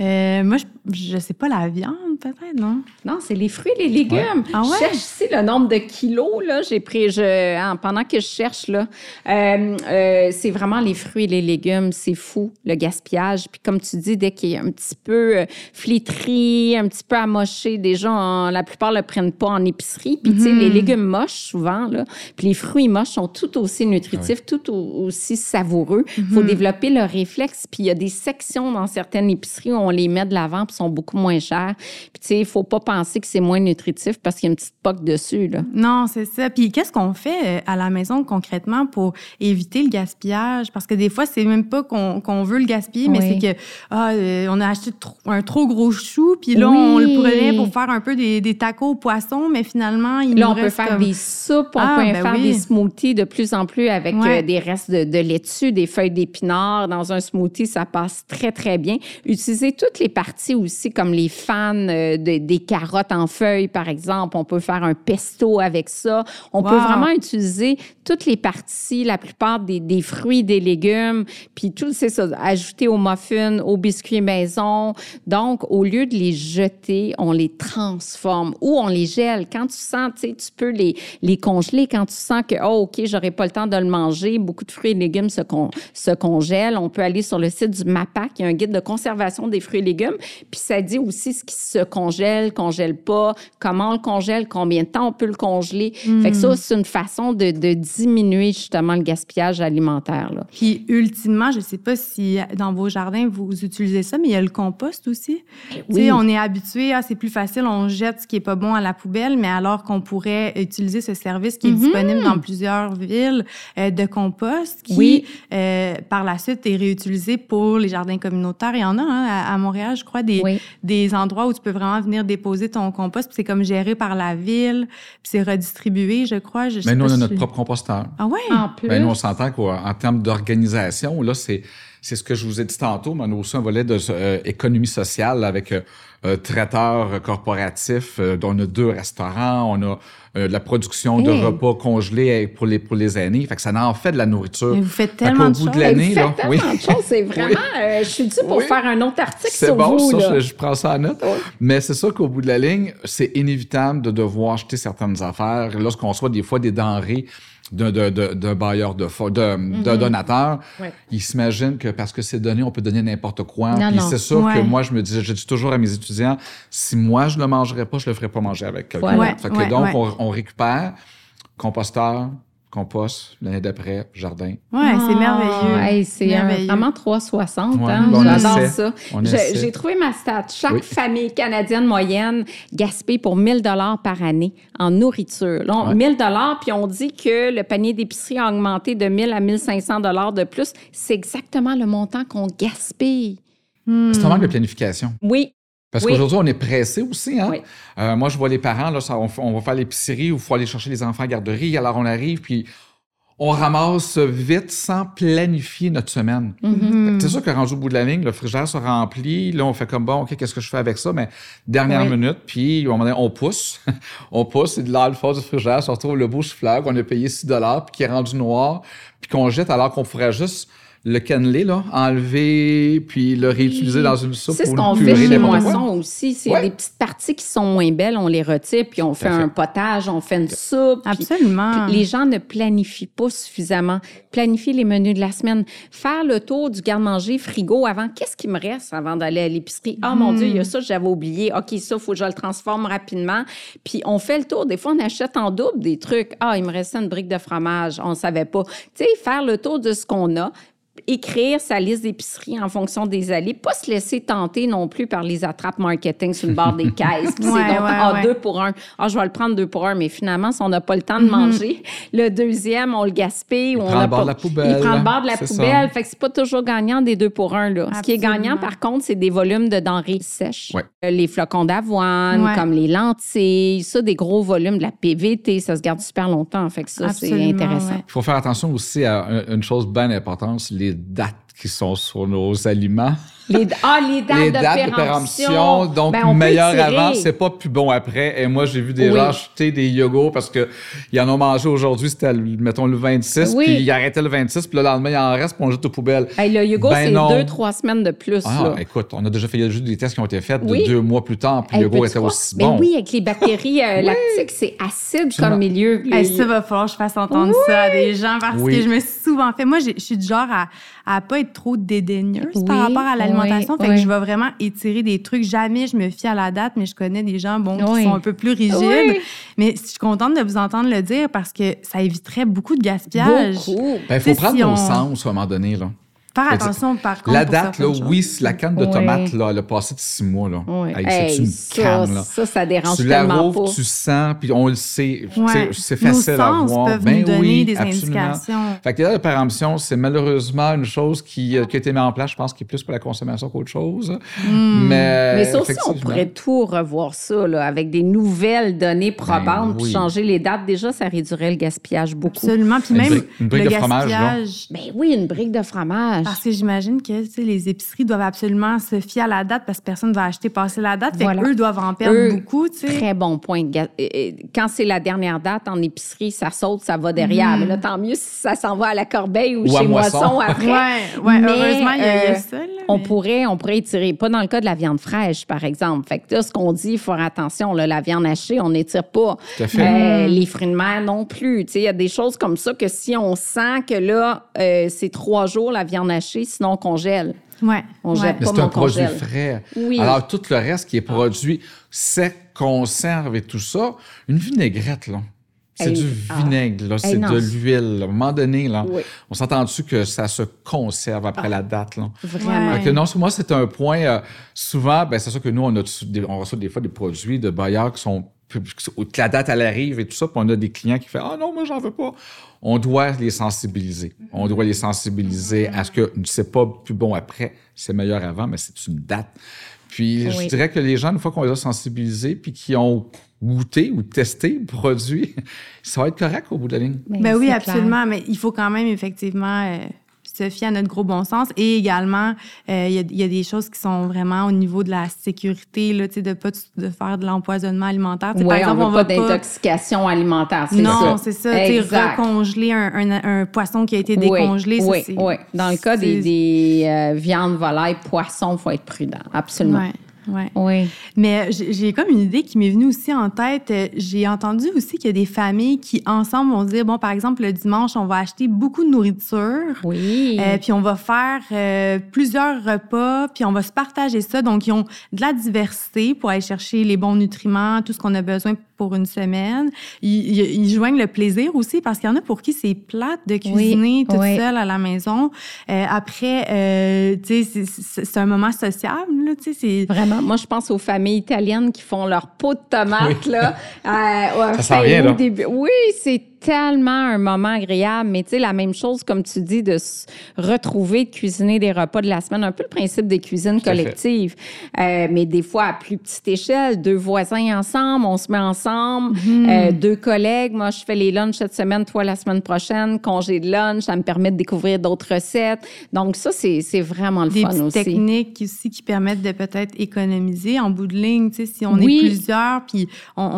Euh, moi, je, je sais pas la viande, peut-être, non? Non, c'est les fruits et les légumes. Ouais. Ah ouais? Je cherche ici le nombre de kilos. Là, j'ai pris, je, hein, pendant que je cherche, là, euh, euh, c'est vraiment les fruits et les légumes. C'est fou, le gaspillage. Puis comme tu dis, dès qu'il est un petit peu euh, flétri, un petit peu amoché, déjà, en- la plupart le prennent pas en épicerie. Puis tu sais, les légumes moches, souvent, là, puis les fruits moches sont tout aussi nutritifs, tout au- aussi savoureux. Il faut développer le réflexe. Puis il y a des sections dans certaines épiceries où on les met de l'avant puis sont beaucoup moins chers. Puis, tu sais, il faut pas penser que c'est moins nutritif parce qu'il y a une petite poque dessus, là. Non, c'est ça. Puis qu'est-ce qu'on fait euh, à la maison concrètement pour éviter le gaspillage? Parce que des fois, c'est même pas qu'on veut le gaspiller, mais c'est que ah, euh, on a acheté trop- un trop gros chou, puis là, on le prenait pour faire un peu des, des tacos au poisson, mais finalement, il Là, nous on peut faire comme- des soupes, on Ah, peut ben faire oui. des smoothies de plus en plus avec Ouais. euh, des restes de, de laitue, des feuilles d'épinards. Dans un smoothie, ça passe très, très bien. Utiliser toutes les parties aussi, comme les fans euh, de- des carottes en feuilles, par exemple. On peut faire un pesto avec ça. On peut vraiment utiliser toutes les parties, la plupart des, des fruits, des légumes, puis tout, c'est ça, ajouter aux muffins, aux biscuits maison. Donc, au lieu de les jeter, on les transforme ou on les gèle. Quand tu sens, tu sais, tu peux les, les congeler. Quand tu sens que, oh, OK, j'aurai pas le temps de le manger, beaucoup de fruits et légumes se, con- se congèlent. On peut aller sur le site du MAPAC, il y a un guide de conservation des fruits et légumes, puis ça dit aussi ce qui se congèle, congèle pas, comment on le congèle, combien de temps on peut le congeler. Fait que ça, c'est une façon de, de diminuer justement le gaspillage alimentaire. Là. Puis ultimement, je sais pas si dans vos jardins vous utilisez ça, mais il y a le compost aussi. Tu Oui. sais, on est habitué, ah, c'est plus facile, on jette ce qui est pas bon à la poubelle, mais alors qu'on pourrait utiliser ce service qui est Mhm. disponible dans plusieurs villes euh, de compost, qui Oui. euh, par la suite est réutilisé pour les jardins communautaires. Il y en a hein, à, à Montréal, je crois, des, Oui. des endroits où tu peux vraiment venir déposer ton compost. puis C'est comme géré par la ville, puis c'est redistribué, je crois. Je Mais nous, on a si- notre propre composteur. Ah ouais? En plus. Ben, nous, on s'entend qu'en termes d'organisation, là, c'est, c'est ce que je vous ai dit tantôt, mais on a aussi un volet de euh, économie sociale avec euh, euh, traiteur corporatif, euh, dont on a deux restaurants, on a euh, de la production de repas congelés pour les, pour les aînés. Fait que ça en fait de la nourriture. Mais vous faites Fait tellement de bout de choses. l'année, là, oui. choses, c'est vraiment... euh, je suis due pour Oui. faire un autre article C'est sur bon, vous. ça, là. je, je prends ça en note. Mais c'est sûr qu'au bout de la ligne, c'est inévitable de devoir acheter certaines affaires lorsqu'on reçoit des fois des denrées d'un bailleur de fo- d'un Mm-hmm. donateur. Ouais. Ils s'imaginent que parce que c'est donné, on peut donner n'importe quoi. Non, Puis c'est sûr que moi, je me dis, je dis toujours à mes étudiants, si moi je le mangerais pas, je le ferais pas manger avec quelqu'un. Fait que donc, on récupère composteur, compost, l'année d'après, jardin. Ouais, c'est merveilleux. Ah, hey, c'est un- Merveilleux. vraiment 360. Ouais, hein? ben, on J'adore ça. J'ai trouvé ma stat. Chaque Oui. famille canadienne moyenne gaspille pour 1000 dollars par année en nourriture. Là, on- Ouais. 1000 dollars, puis on dit que le panier d'épicerie a augmenté de 1000 à 1500 dollars de plus. C'est exactement le montant qu'on gaspille. Hmm. C'est un manque de planification. Oui, Parce Oui. qu'aujourd'hui, on est pressé aussi. Hein? Oui. Euh, moi, je vois les parents, là, ça, on, on va faire l'épicerie ou il faut aller chercher les enfants à la garderie. Alors, on arrive, puis on ramasse vite sans planifier notre semaine. Mhm. C'est sûr que rendu au bout de la ligne, le frigidaire se remplit. Là, on fait comme bon, OK, qu'est-ce que je fais avec ça? Mais dernière Oui. minute, puis à un moment donné, on pousse. on pousse, et de là, le fond du frigidaire se retrouve le beau souffleur qu'on a payé 6 puis qui est rendu noir, puis qu'on jette alors qu'on pourrait juste le canneler, là, enlever, puis le réutiliser dans une soupe C'est ce qu'on fait chez. Moisson aussi. C'est Ouais. des petites parties qui sont moins belles, on les retire, puis on fait, un potage, on fait une soupe. Absolument. puis les gens ne planifient pas suffisamment. Planifier les menus de la semaine. Faire le tour du garde-manger frigo avant. Qu'est-ce qui me reste avant d'aller à l'épicerie? Ah, mon Dieu, il y a ça, j'avais oublié. OK, ça, il faut que je le transforme rapidement. Puis on fait le tour. Des fois, on achète en double des trucs. Ah, il me restait une brique de fromage. On ne savait pas. Tu sais, faire le tour de ce qu'on a écrire sa liste d'épicerie en fonction des allées, pas se laisser tenter non plus par les attrapes marketing sur le bord des caisses. Puis Ouais, c'est donc, ouais, ah, ouais. deux pour un. Ah, je vais le prendre deux pour un, mais finalement, si on n'a pas le temps Mm-hmm. de manger, le deuxième, on le gaspille. ou on prend a le bord pas- de la poubelle. Il prend le bord de la C'est poubelle. ça. Fait que c'est pas toujours gagnant des deux pour un, là. Ce qui est gagnant, par contre, c'est des volumes de denrées sèches. Ouais. Euh, Les flocons d'avoine, Ouais. comme les lentilles, ça, des gros volumes, de la PVT, ça se garde super longtemps. Fait que ça, c'est intéressant. ouais. Il faut faire attention aussi à un- une chose bien importante, c'est les dates qui sont sur nos aliments. Les, ah, les dates, les de, dates de péremption. donc Ben, meilleur avant, c'est pas plus bon après. Et moi, j'ai vu des Oui. gens acheter des yogourts parce que ils en ont mangé aujourd'hui, c'était, le- mettons, le 26, Oui. puis ils arrêtaient le 26, puis le lendemain, il en reste, puis on le jette aux poubelles. Hey, le yogourt, Ben c'est non. deux, trois semaines de plus. Ah, là. écoute, on a déjà fait il y a juste des tests qui ont été faits Oui. de deux mois plus tard, puis Hey, le yogourt était aussi Ben bon. oui, avec les bactéries euh, lactiques, c'est acide Absolument. comme milieu. Hey, ça va falloir que je fasse entendre ça à des gens parce Oui. que je me suis souvent fait. Moi, je suis du genre à, à pas être trop dédaigneuse par rapport à l'alimentation. oui, fait oui. que je vais vraiment étirer des trucs. Jamais je me fie à la date, mais je connais des gens, bon, Oui. qui sont un peu plus rigides. Oui. Mais je suis contente de vous entendre le dire parce que ça éviterait beaucoup de gaspillage. Beaucoup. Ben, il faut prendre si nos on- sens à un moment donné, là. Faire attention, par contre. La date, là, oui, la canne de Ouais. tomates, là, elle a passé de six mois, là. Ouais. Hey, Hey, c'est une ça, canne, là? ça, ça dérange Tu la tellement rouvres, pas. tu sens, puis on le sait. Ouais. C'est facile Nos à voir. peuvent Ben nous donner oui, des absolument. indications. Fait que la péremption, c'est malheureusement une chose qui, euh, qui a été mise en place, je pense, qui est plus pour la consommation qu'autre chose. Hmm. Mais, Mais ça aussi, on pourrait tout revoir ça, là, avec des nouvelles données probantes, puis Ben oui. changer les dates. Déjà, ça réduirait le gaspillage beaucoup. Absolument. Puis Une même brique- une brique le de fromage, gaspillage. Ben oui, une brique de fromage. Parce que j'imagine que tu sais, les épiceries doivent absolument se fier à la date parce que personne ne va acheter passer la date. Fait Voilà. qu'eux doivent en perdre Eux, beaucoup. tu sais. Très bon point. Euh, euh, Quand c'est la dernière date en épicerie, ça saute, ça va derrière. Mais là, tant mieux si ça s'en va à la corbeille ou, chez Moisson. Moisson après. Ouais, ouais, Mais, heureusement, il y, a- il y a euh, ça. là, On pourrait, on pourrait étirer, pas dans le cas de la viande fraîche, par exemple. Fait que là, ce qu'on dit, il faut faire attention, là, la viande hachée, on n'étire pas. Tout à fait. Euh, les fruits de mer non plus. Il y a des choses comme ça que si on sent que là, euh, c'est trois jours la viande sinon on congèle. Ouais. On ouais. c'est un produit congèle. frais. Oui. Alors, tout le reste qui est produit sec, conserve et tout ça, une vinaigrette, là. C'est Hey, du ah. vinaigre, là. C'est de l'huile. là. À un moment donné, là, Oui. on s'entend-tu que ça se conserve après la date, là? Vraiment. Que non, moi, c'est un point. euh, souvent, ben, c'est sûr que nous, on, a, on reçoit des fois des produits de bailleurs qui sont. Que la date, elle arrive et tout ça, puis on a des clients qui font Ah non, moi, j'en veux pas. On doit les sensibiliser. On doit les sensibiliser à ce que c'est pas plus bon après, c'est meilleur avant, mais c'est une date. Puis je dirais que les gens, une fois qu'on les a sensibilisés, puis qui ont goûté ou testé le produit, ça va être correct au bout de la ligne. Mais Ben oui, absolument. Mais il faut quand même effectivement euh, se fier à notre gros bon sens. Et également, euh, il y, a, il y a des choses qui sont vraiment au niveau de la sécurité, là, de pas de faire de l'empoisonnement alimentaire. Oui, par exemple, on on va pas d'intoxication alimentaire, c'est Non, c'est ça. Exact. recongeler un, un, un poisson qui a été Oui, décongelé. ça, Oui, c'est- oui. Dans le cas des euh, viandes, volailles, poissons, il faut être prudent. Absolument. Ouais, ouais. Oui. Mais j'ai comme une idée qui m'est venue aussi en tête. J'ai entendu aussi qu'il y a des familles qui, ensemble, vont dire, bon, par exemple, le dimanche, on va acheter beaucoup de nourriture. Oui. Euh, puis on va faire euh, plusieurs repas, puis on va se partager ça. Donc, ils ont de la diversité pour aller chercher les bons nutriments, tout ce qu'on a besoin pour une semaine. Ils, ils- ils joignent le plaisir aussi parce qu'il y en a pour qui c'est plate de cuisiner toute oui. seule à la maison. Euh, après, euh, tu sais, c'est- un moment sociable, là, tu sais, c'est... Vraiment, moi, je pense aux familles italiennes qui font leur pot de tomates, là. euh, Ça s'en fin vient, août, là. début- Oui, c'est tellement un moment agréable. Mais tu sais, la même chose, comme tu dis, de se retrouver, de cuisiner des repas de la semaine, un peu le principe des cuisines collectives. Euh, mais des fois, à plus petite échelle, deux voisins ensemble, on se met ensemble, Mhm. euh, deux collègues. Moi, je fais les lunchs cette semaine, toi la semaine prochaine, congé de lunch, ça me permet de découvrir d'autres recettes. Donc ça, c'est vraiment le des fun aussi. techniques aussi qui permettent de peut-être économiser en bout de ligne. Tu sais, si on Oui. est plusieurs, puis on,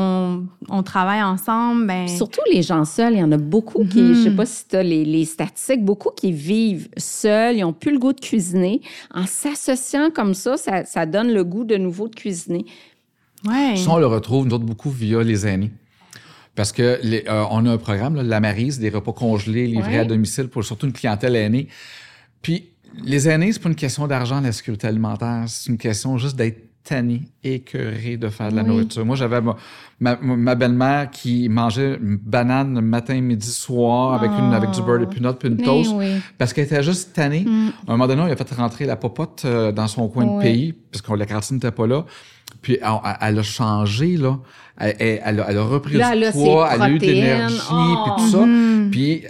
on, on travaille ensemble, ben Surtout les gens seuls, il y en a beaucoup qui, Mhm. je sais pas si tu as les, les statistiques, beaucoup qui vivent seuls, ils n'ont plus le goût de cuisiner. En s'associant comme ça, ça, ça donne le goût de nouveau de cuisiner. ouais. Ça, on le retrouve, nous autres, beaucoup via les aînés. Parce que les- euh, on a un programme, là, la Marise, des repas congelés livrés Ouais. à domicile pour surtout une clientèle aînée. Puis les aînés, c'est pas une question d'argent, la sécurité alimentaire. C'est une question juste d'être tanné, écœuré de faire de la Oui. nourriture. Moi, j'avais ma, ma- ma belle-mère qui mangeait une banane matin, midi, soir avec, une, avec du beurre de pinot puis une Mais toast oui. parce qu'elle était juste tannée. Mm. À un moment donné, on a fait rentrer la popote euh, dans son coin de pays parce que la cantine n'était pas là. Puis elle, elle- a changé, là. Elle, elle- elle a, elle a repris Là, du poids, elle a eu de l'énergie, Oh. puis tout ça. Mhm. Puis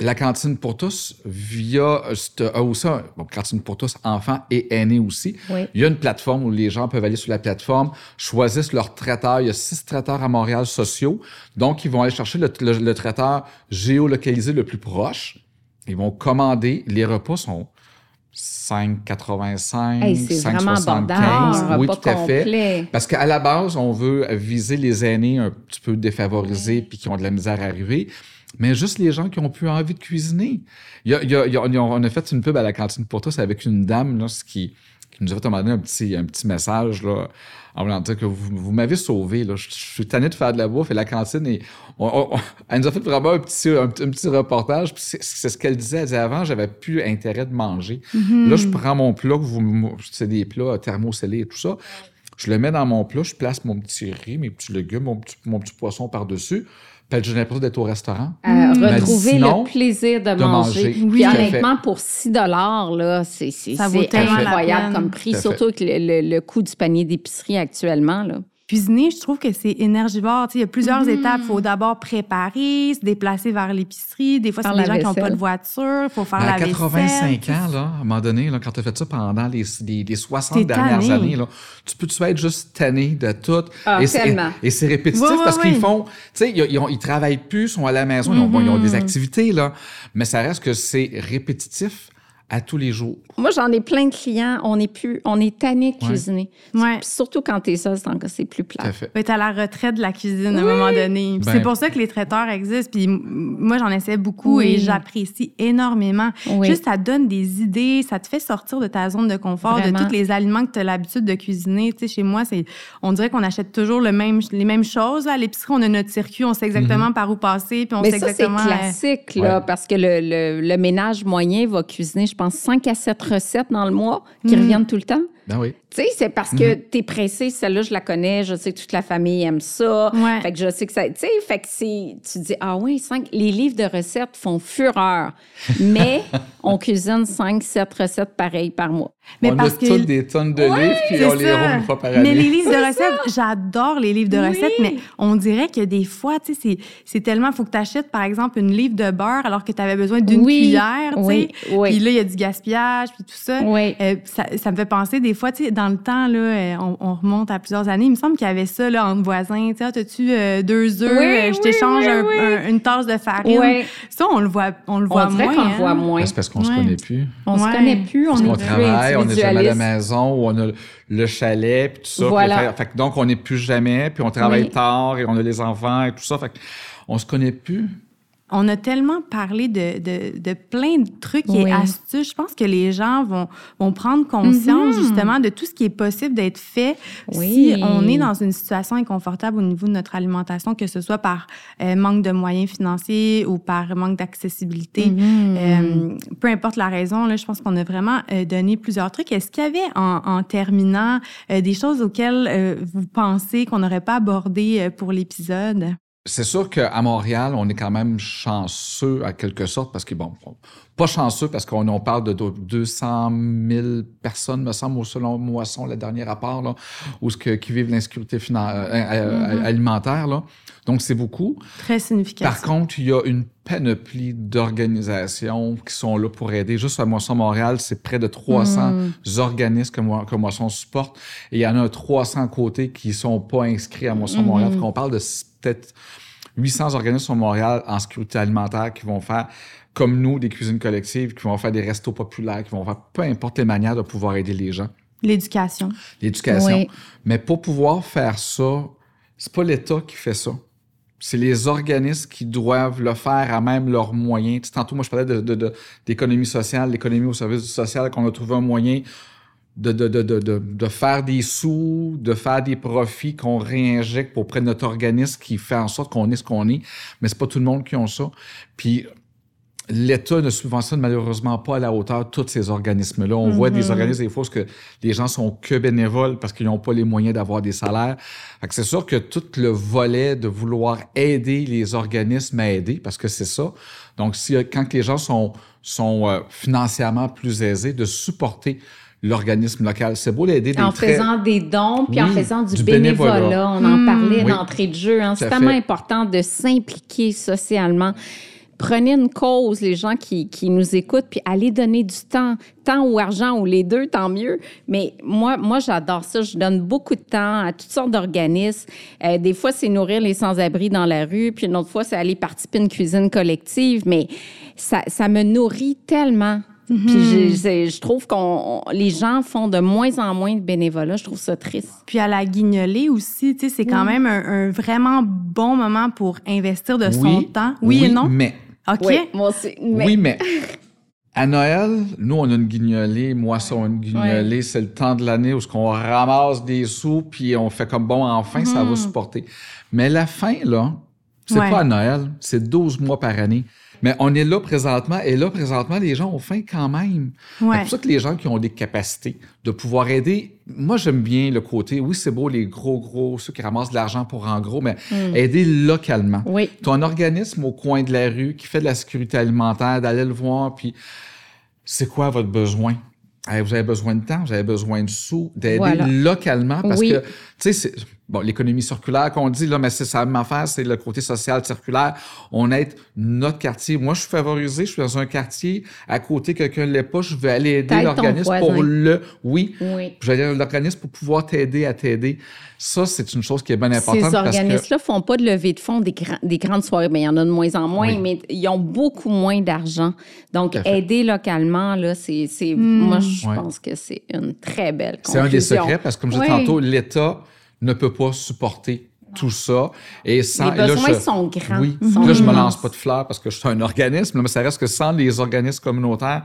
la cantine pour tous, via euh, aussi, un- bon, cantine pour tous, enfants et aînés aussi. Oui. Il y a une plateforme où les gens peuvent aller sur la plateforme, choisissent leur traiteur. Il y a six traiteurs à Montréal sociaux. Donc, ils vont aller chercher le, le- le traiteur géolocalisé le plus proche. Ils vont commander. Les repas sont 5,85, Hey, c'est vraiment 5,75. abordable, un Oui, tout à fait. Parce qu'à la base, on veut viser les aînés un petit peu défavorisés puis qui ont de la misère à arriver. Mais juste les gens qui ont plus envie de cuisiner. Il y a, il y a- il y a- on a fait une pub à la cantine pour tous avec une dame là, qui, qui nous a fait un petit, un petit message là, en voulant dire que vous, vous m'avez sauvé. Là. Je, je suis tanné de faire de la bouffe et la cantine, et on- on- on- elle nous a fait vraiment un petit, un, petit- un petit reportage. C'est ce qu'elle disait. Elle disait avant, j'avais plus intérêt de manger. Mhm. Là, je prends mon plat, c'est des plats thermocellés et tout ça. Je le mets dans mon plat, je place mon petit riz, mes petits légumes, mon petit, mon petit poisson par-dessus. Puis j'ai l'impression d'être au restaurant. Euh, Mm. Mais retrouver sinon, le plaisir de, de manger. manger. Puis Oui. À honnêtement, pour 6 là, c'est incroyable comme prix, surtout avec le, le- le coût du panier d'épicerie actuellement. Là. Cuisiner, je trouve que c'est énergivore. Tu sais, il y a plusieurs Mhm. étapes. Il faut d'abord préparer, se déplacer vers l'épicerie. Des fois, c'est des gens qui n'ont pas de voiture. Il faut faire Mais la à 85 vaisselle. ans, là, à un moment donné, là, quand tu as fait ça pendant les, les, les 60 T'es dernières tanné. années, là, tu peux-tu être juste tanné de tout? Ah, et c'est- tellement. Et, c'est répétitif Oui, oui, parce oui. qu'ils font, tu sais, ils, ils, ont- ils travaillent plus, ils sont à la maison, ils, ont, bon, ils ont des Mhm. activités, là, mais ça reste que c'est répétitif à tous les jours. Moi, j'en ai plein de clients. On est plus, on est tanné de Ouais. cuisiner. Ouais. Puis surtout quand t'es seul, c'est c'est plus Tout plat. à fait. peut être à la retraite de la cuisine à un moment donné. Puis Ben- c'est pour ça que les traiteurs existent. Puis moi, j'en essaie beaucoup Oui. et j'apprécie énormément. Oui. Juste, ça donne des idées, ça te fait sortir de ta zone de confort, Vraiment. de tous les aliments que tu as l'habitude de cuisiner. Tu sais, chez moi, c'est, on dirait qu'on achète toujours le même, les mêmes choses. là. À l'épicerie, on a notre circuit, on sait exactement par où passer, puis on Mais sait ça, c'est exactement. euh, classique, là, Ouais. parce que le, le- le ménage moyen va cuisiner, je pense, 5 à 7 recettes dans le mois qui Mm. reviennent tout le temps. Ben oui. Tu sais, c'est parce que t'es pressé, celle-là, je la connais, je sais que toute la famille aime ça. Ouais. Fait que je sais que ça. Tu sais, fait que c'est. Tu dis, ah oui, cinq. Les livres de recettes font fureur. Mais on cuisine 5, 7 recettes pareilles par mois. Mais on parce a que- toutes des tonnes de livres, puis on les roule une fois par Mais année. les livres de recettes, j'adore les livres de Oui. recettes, mais on dirait que des fois, tu sais, c'est- c'est tellement, faut que tu achètes, par exemple, une livre de beurre alors que tu avais besoin d'une Oui. cuillère, tu sais. Oui, oui. Puis là, il y a du gaspillage, puis tout ça. Oui. Euh, ça, ça me fait penser des fois, tu sais, dans le temps, là, euh, on, on remonte à plusieurs années, il me semble qu'il y avait ça, là, entre voisins, tu sais, Ah, t'as-tu euh, deux œufs, Oui, Euh, je oui, t'échange oui, un- oui. un- une tasse de farine? Oui. Ça, on le voit, on le voit On moins. qu'on le hein? voit moins. Ben, c'est parce qu'on se connaît plus. On se connaît plus, on Parce est plus travaille, on n'est jamais à la maison, ou on a le chalet, puis tout ça. Voilà. fait- donc, on n'est plus jamais, puis on travaille Oui. tard, et on a les enfants, et tout ça. Fait on se connaît plus. On a tellement parlé de, de, de plein de trucs et astuces. Je pense que les gens vont, vont prendre conscience Mhm. justement de tout ce qui est possible d'être fait Oui. si on est dans une situation inconfortable au niveau de notre alimentation, que ce soit par euh, manque de moyens financiers ou par manque d'accessibilité. Mhm. Euh, peu importe la raison, là, je pense qu'on a vraiment euh, donné plusieurs trucs. Est-ce qu'il y avait, en, en terminant, des choses auxquelles vous pensez qu'on n'aurait pas abordé pour l'épisode? C'est sûr qu'à Montréal, on est quand même chanceux à quelque sorte parce que, bon, pas chanceux parce qu'on on parle de do- 200 000 personnes, me semble, selon Moisson, le dernier rapport, là, où ce que, qui vivent l'insécurité finan- euh, euh, alimentaire. Là. Donc, c'est beaucoup. Très significatif. Par contre, il y a une panoplie d'organisations qui sont là pour aider. Juste à Moisson Montréal, c'est près de 300 organismes que, Mo- que Moisson supporte. Et il y en a 300 côtés qui sont pas inscrits à Moisson Montréal. Fait qu'on parle de peut-être 800 organismes à Montréal en sécurité alimentaire qui vont faire comme nous, des cuisines collectives, qui vont faire des restos populaires, qui vont faire peu importe les manières de pouvoir aider les gens. L'éducation. L'éducation. Oui. Mais pour pouvoir faire ça, c'est pas l'État qui fait ça. C'est les organismes qui doivent le faire à même leurs moyens. Tu sais, tantôt, moi, je parlais de, de- de- d'économie sociale, l'économie au service du social, qu'on a trouvé un moyen de, de, de, de, de, de faire des sous, de faire des profits qu'on réinjecte pour près de notre organisme qui fait en sorte qu'on est ce qu'on est. Mais c'est pas tout le monde qui ont ça. Puis l'État ne subventionne malheureusement pas à la hauteur de tous ces organismes-là. On voit des organismes des fois que les gens sont que bénévoles parce qu'ils n'ont pas les moyens d'avoir des salaires. C'est sûr que tout le volet de vouloir aider les organismes à aider, parce que c'est ça. Donc, si, quand les gens sont, sont euh, financièrement plus aisés, de supporter l'organisme local. C'est beau d'aider des En très- faisant des dons, puis en faisant du, du bénévolat. bénévolat. On en Hmm. parlait Oui. d'entrée de jeu. hein. C'est tellement fait. important de s'impliquer socialement. Prenez une cause, les gens qui, qui nous écoutent, puis allez donner du temps, temps ou argent, ou les deux, tant mieux. Mais moi, moi j'adore ça. Je donne beaucoup de temps à toutes sortes d'organismes. Euh, des fois, c'est nourrir les sans-abri dans la rue, puis une autre fois, c'est aller participer à une cuisine collective. Mais ça, ça me nourrit tellement. Puis c'est- je trouve qu'on on- les gens font de moins en moins de bénévolat. Je trouve ça triste. Puis à la guignolée aussi, tu sais, c'est quand même un, un vraiment bon moment pour investir de son temps. Oui, et non? mais OK. Oui, moi aussi. Mais- Oui, mais à Noël, nous, on a une guignolée. Moi, ça, une guignolée, c'est le temps de l'année où on ramasse des sous, puis on fait comme bon, enfin, ça va supporter. Mais la fin, là, c'est pas à Noël, c'est 12 mois par année. Mais on est là présentement, et là, présentement, les gens ont faim quand même. Ouais. C'est pour ça que les gens qui ont des capacités de pouvoir aider, moi, j'aime bien le côté, oui, c'est beau, les gros, gros, ceux qui ramassent de l'argent pour en gros, mais aider localement. Oui. Tu as un organisme au coin de la rue qui fait de la sécurité alimentaire, d'aller le voir, puis c'est quoi votre besoin? Vous avez besoin de temps, vous avez besoin de sous, d'aider Voilà. localement parce Oui. que, tu sais, bon, l'économie circulaire qu'on dit, là, mais c'est ça même affaire, c'est le côté social circulaire. On aide notre quartier. Moi, je suis favorisé, je suis dans un quartier, à côté, quelqu'un ne l'est pas, je vais aller aider l'organisme pour le, oui, Oui. je vais aller à l'organisme pour pouvoir t'aider à t'aider. Ça, c'est une chose qui est bien importante Ces parce que organismes-là font pas de levée de fonds des, gra- des grandes soirées. mais il y en a de moins en moins, Oui. mais ils ont beaucoup moins d'argent. Donc, aider localement, là, c'est, c'est, moi, je pense que c'est une très belle C'est un des conclusion. secrets parce que, comme je disais tantôt, l'État ne peut pas supporter tout ça. Et sans, Les et là, besoins je- sont grands. Oui. Ils sont Là, je me lance pas de fleurs parce que je suis un organisme, mais ça reste que sans les organismes communautaires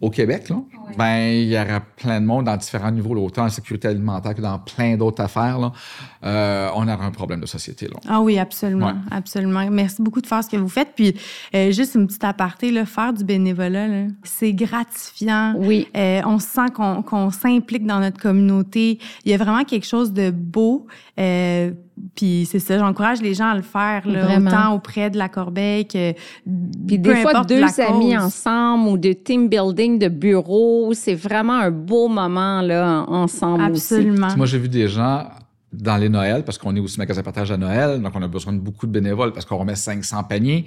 au Québec, là, ben, il y aura plein de monde dans différents niveaux, là, autant en sécurité alimentaire que dans plein d'autres affaires. Là, Euh, on aura un problème de société. Là. Ah oui, absolument, Ouais. absolument. Merci beaucoup de faire ce que vous faites. Puis, euh, juste une petite aparté, là, faire du bénévolat, là, c'est gratifiant. Oui. Euh, on sent qu'on qu'on s'implique dans notre communauté. Il y a vraiment quelque chose de beau. Euh, puis c'est ça, j'encourage les gens à le faire, là, Vraiment. autant auprès de la corbeille que Puis des fois, deux amis cause. ensemble ou de team building de bureau, c'est vraiment un beau moment là, ensemble aussi. Absolument. Moi, j'ai vu des gens dans les Noëls, parce qu'on est aussi magasin partage à Noël, donc on a besoin de beaucoup de bénévoles parce qu'on remet 500 paniers,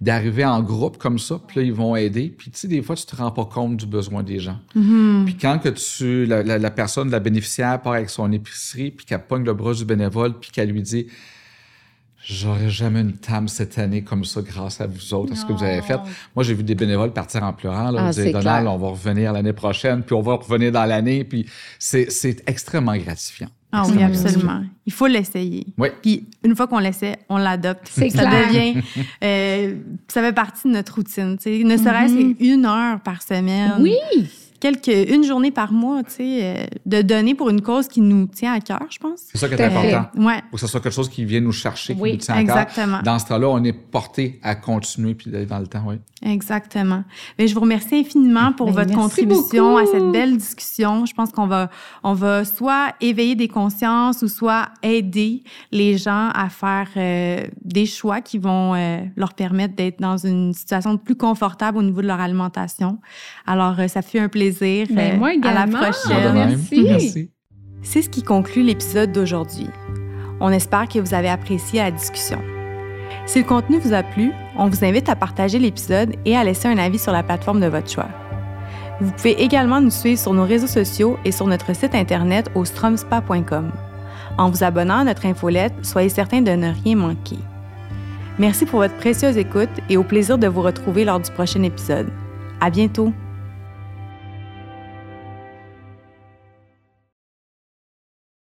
d'arriver en groupe comme ça, puis là, ils vont aider. Puis, tu sais, des fois, tu te rends pas compte du besoin des gens. Mhm. Puis quand que tu, la, la- la personne, la bénéficiaire, part avec son épicerie, puis qu'elle pogne le bras du bénévole, puis qu'elle lui dit J'aurais jamais une table cette année comme ça grâce à vous autres, à ce que vous avez fait. Moi, j'ai vu des bénévoles partir en pleurant. Là, Ah, disaient, Donald, clair. on va revenir l'année prochaine, puis on va revenir dans l'année. Puis c'est c'est extrêmement gratifiant. Ah oui, absolument. Il faut l'essayer. Oui. Puis une fois qu'on l'essaie, on l'adopte. C'est ça clair. devient, euh, ça fait partie de notre routine. tu sais. Ne serait-ce qu'une heure par semaine. Oui, Quelques, une journée par mois, tu sais, euh, de donner pour une cause qui nous tient à cœur, je pense. C'est ça qui est important. Ouais, Faut que ce soit quelque chose qui vient nous chercher, qui Oui, nous tient à exactement. cœur. Dans ce temps-là, on est porté à continuer puis d'aller dans le temps, oui. exactement. Mais je vous remercie infiniment pour Ben, votre contribution à cette belle discussion. Je pense qu'on va, on va soit éveiller des consciences ou soit aider les gens à faire euh, des choix qui vont euh, leur permettre d'être dans une situation plus confortable au niveau de leur alimentation. Alors, euh, ça fait un plaisir. Ben, euh, moi à la également. prochaine. Merci. Merci. C'est ce qui conclut l'épisode d'aujourd'hui. On espère que vous avez apprécié la discussion. Si le contenu vous a plu, on vous invite à partager l'épisode et à laisser un avis sur la plateforme de votre choix. Vous pouvez également nous suivre sur nos réseaux sociaux et sur notre site internet au stromspa.com. En vous abonnant à notre infolette, soyez certain de ne rien manquer. Merci pour votre précieuse écoute et au plaisir de vous retrouver lors du prochain épisode. À bientôt!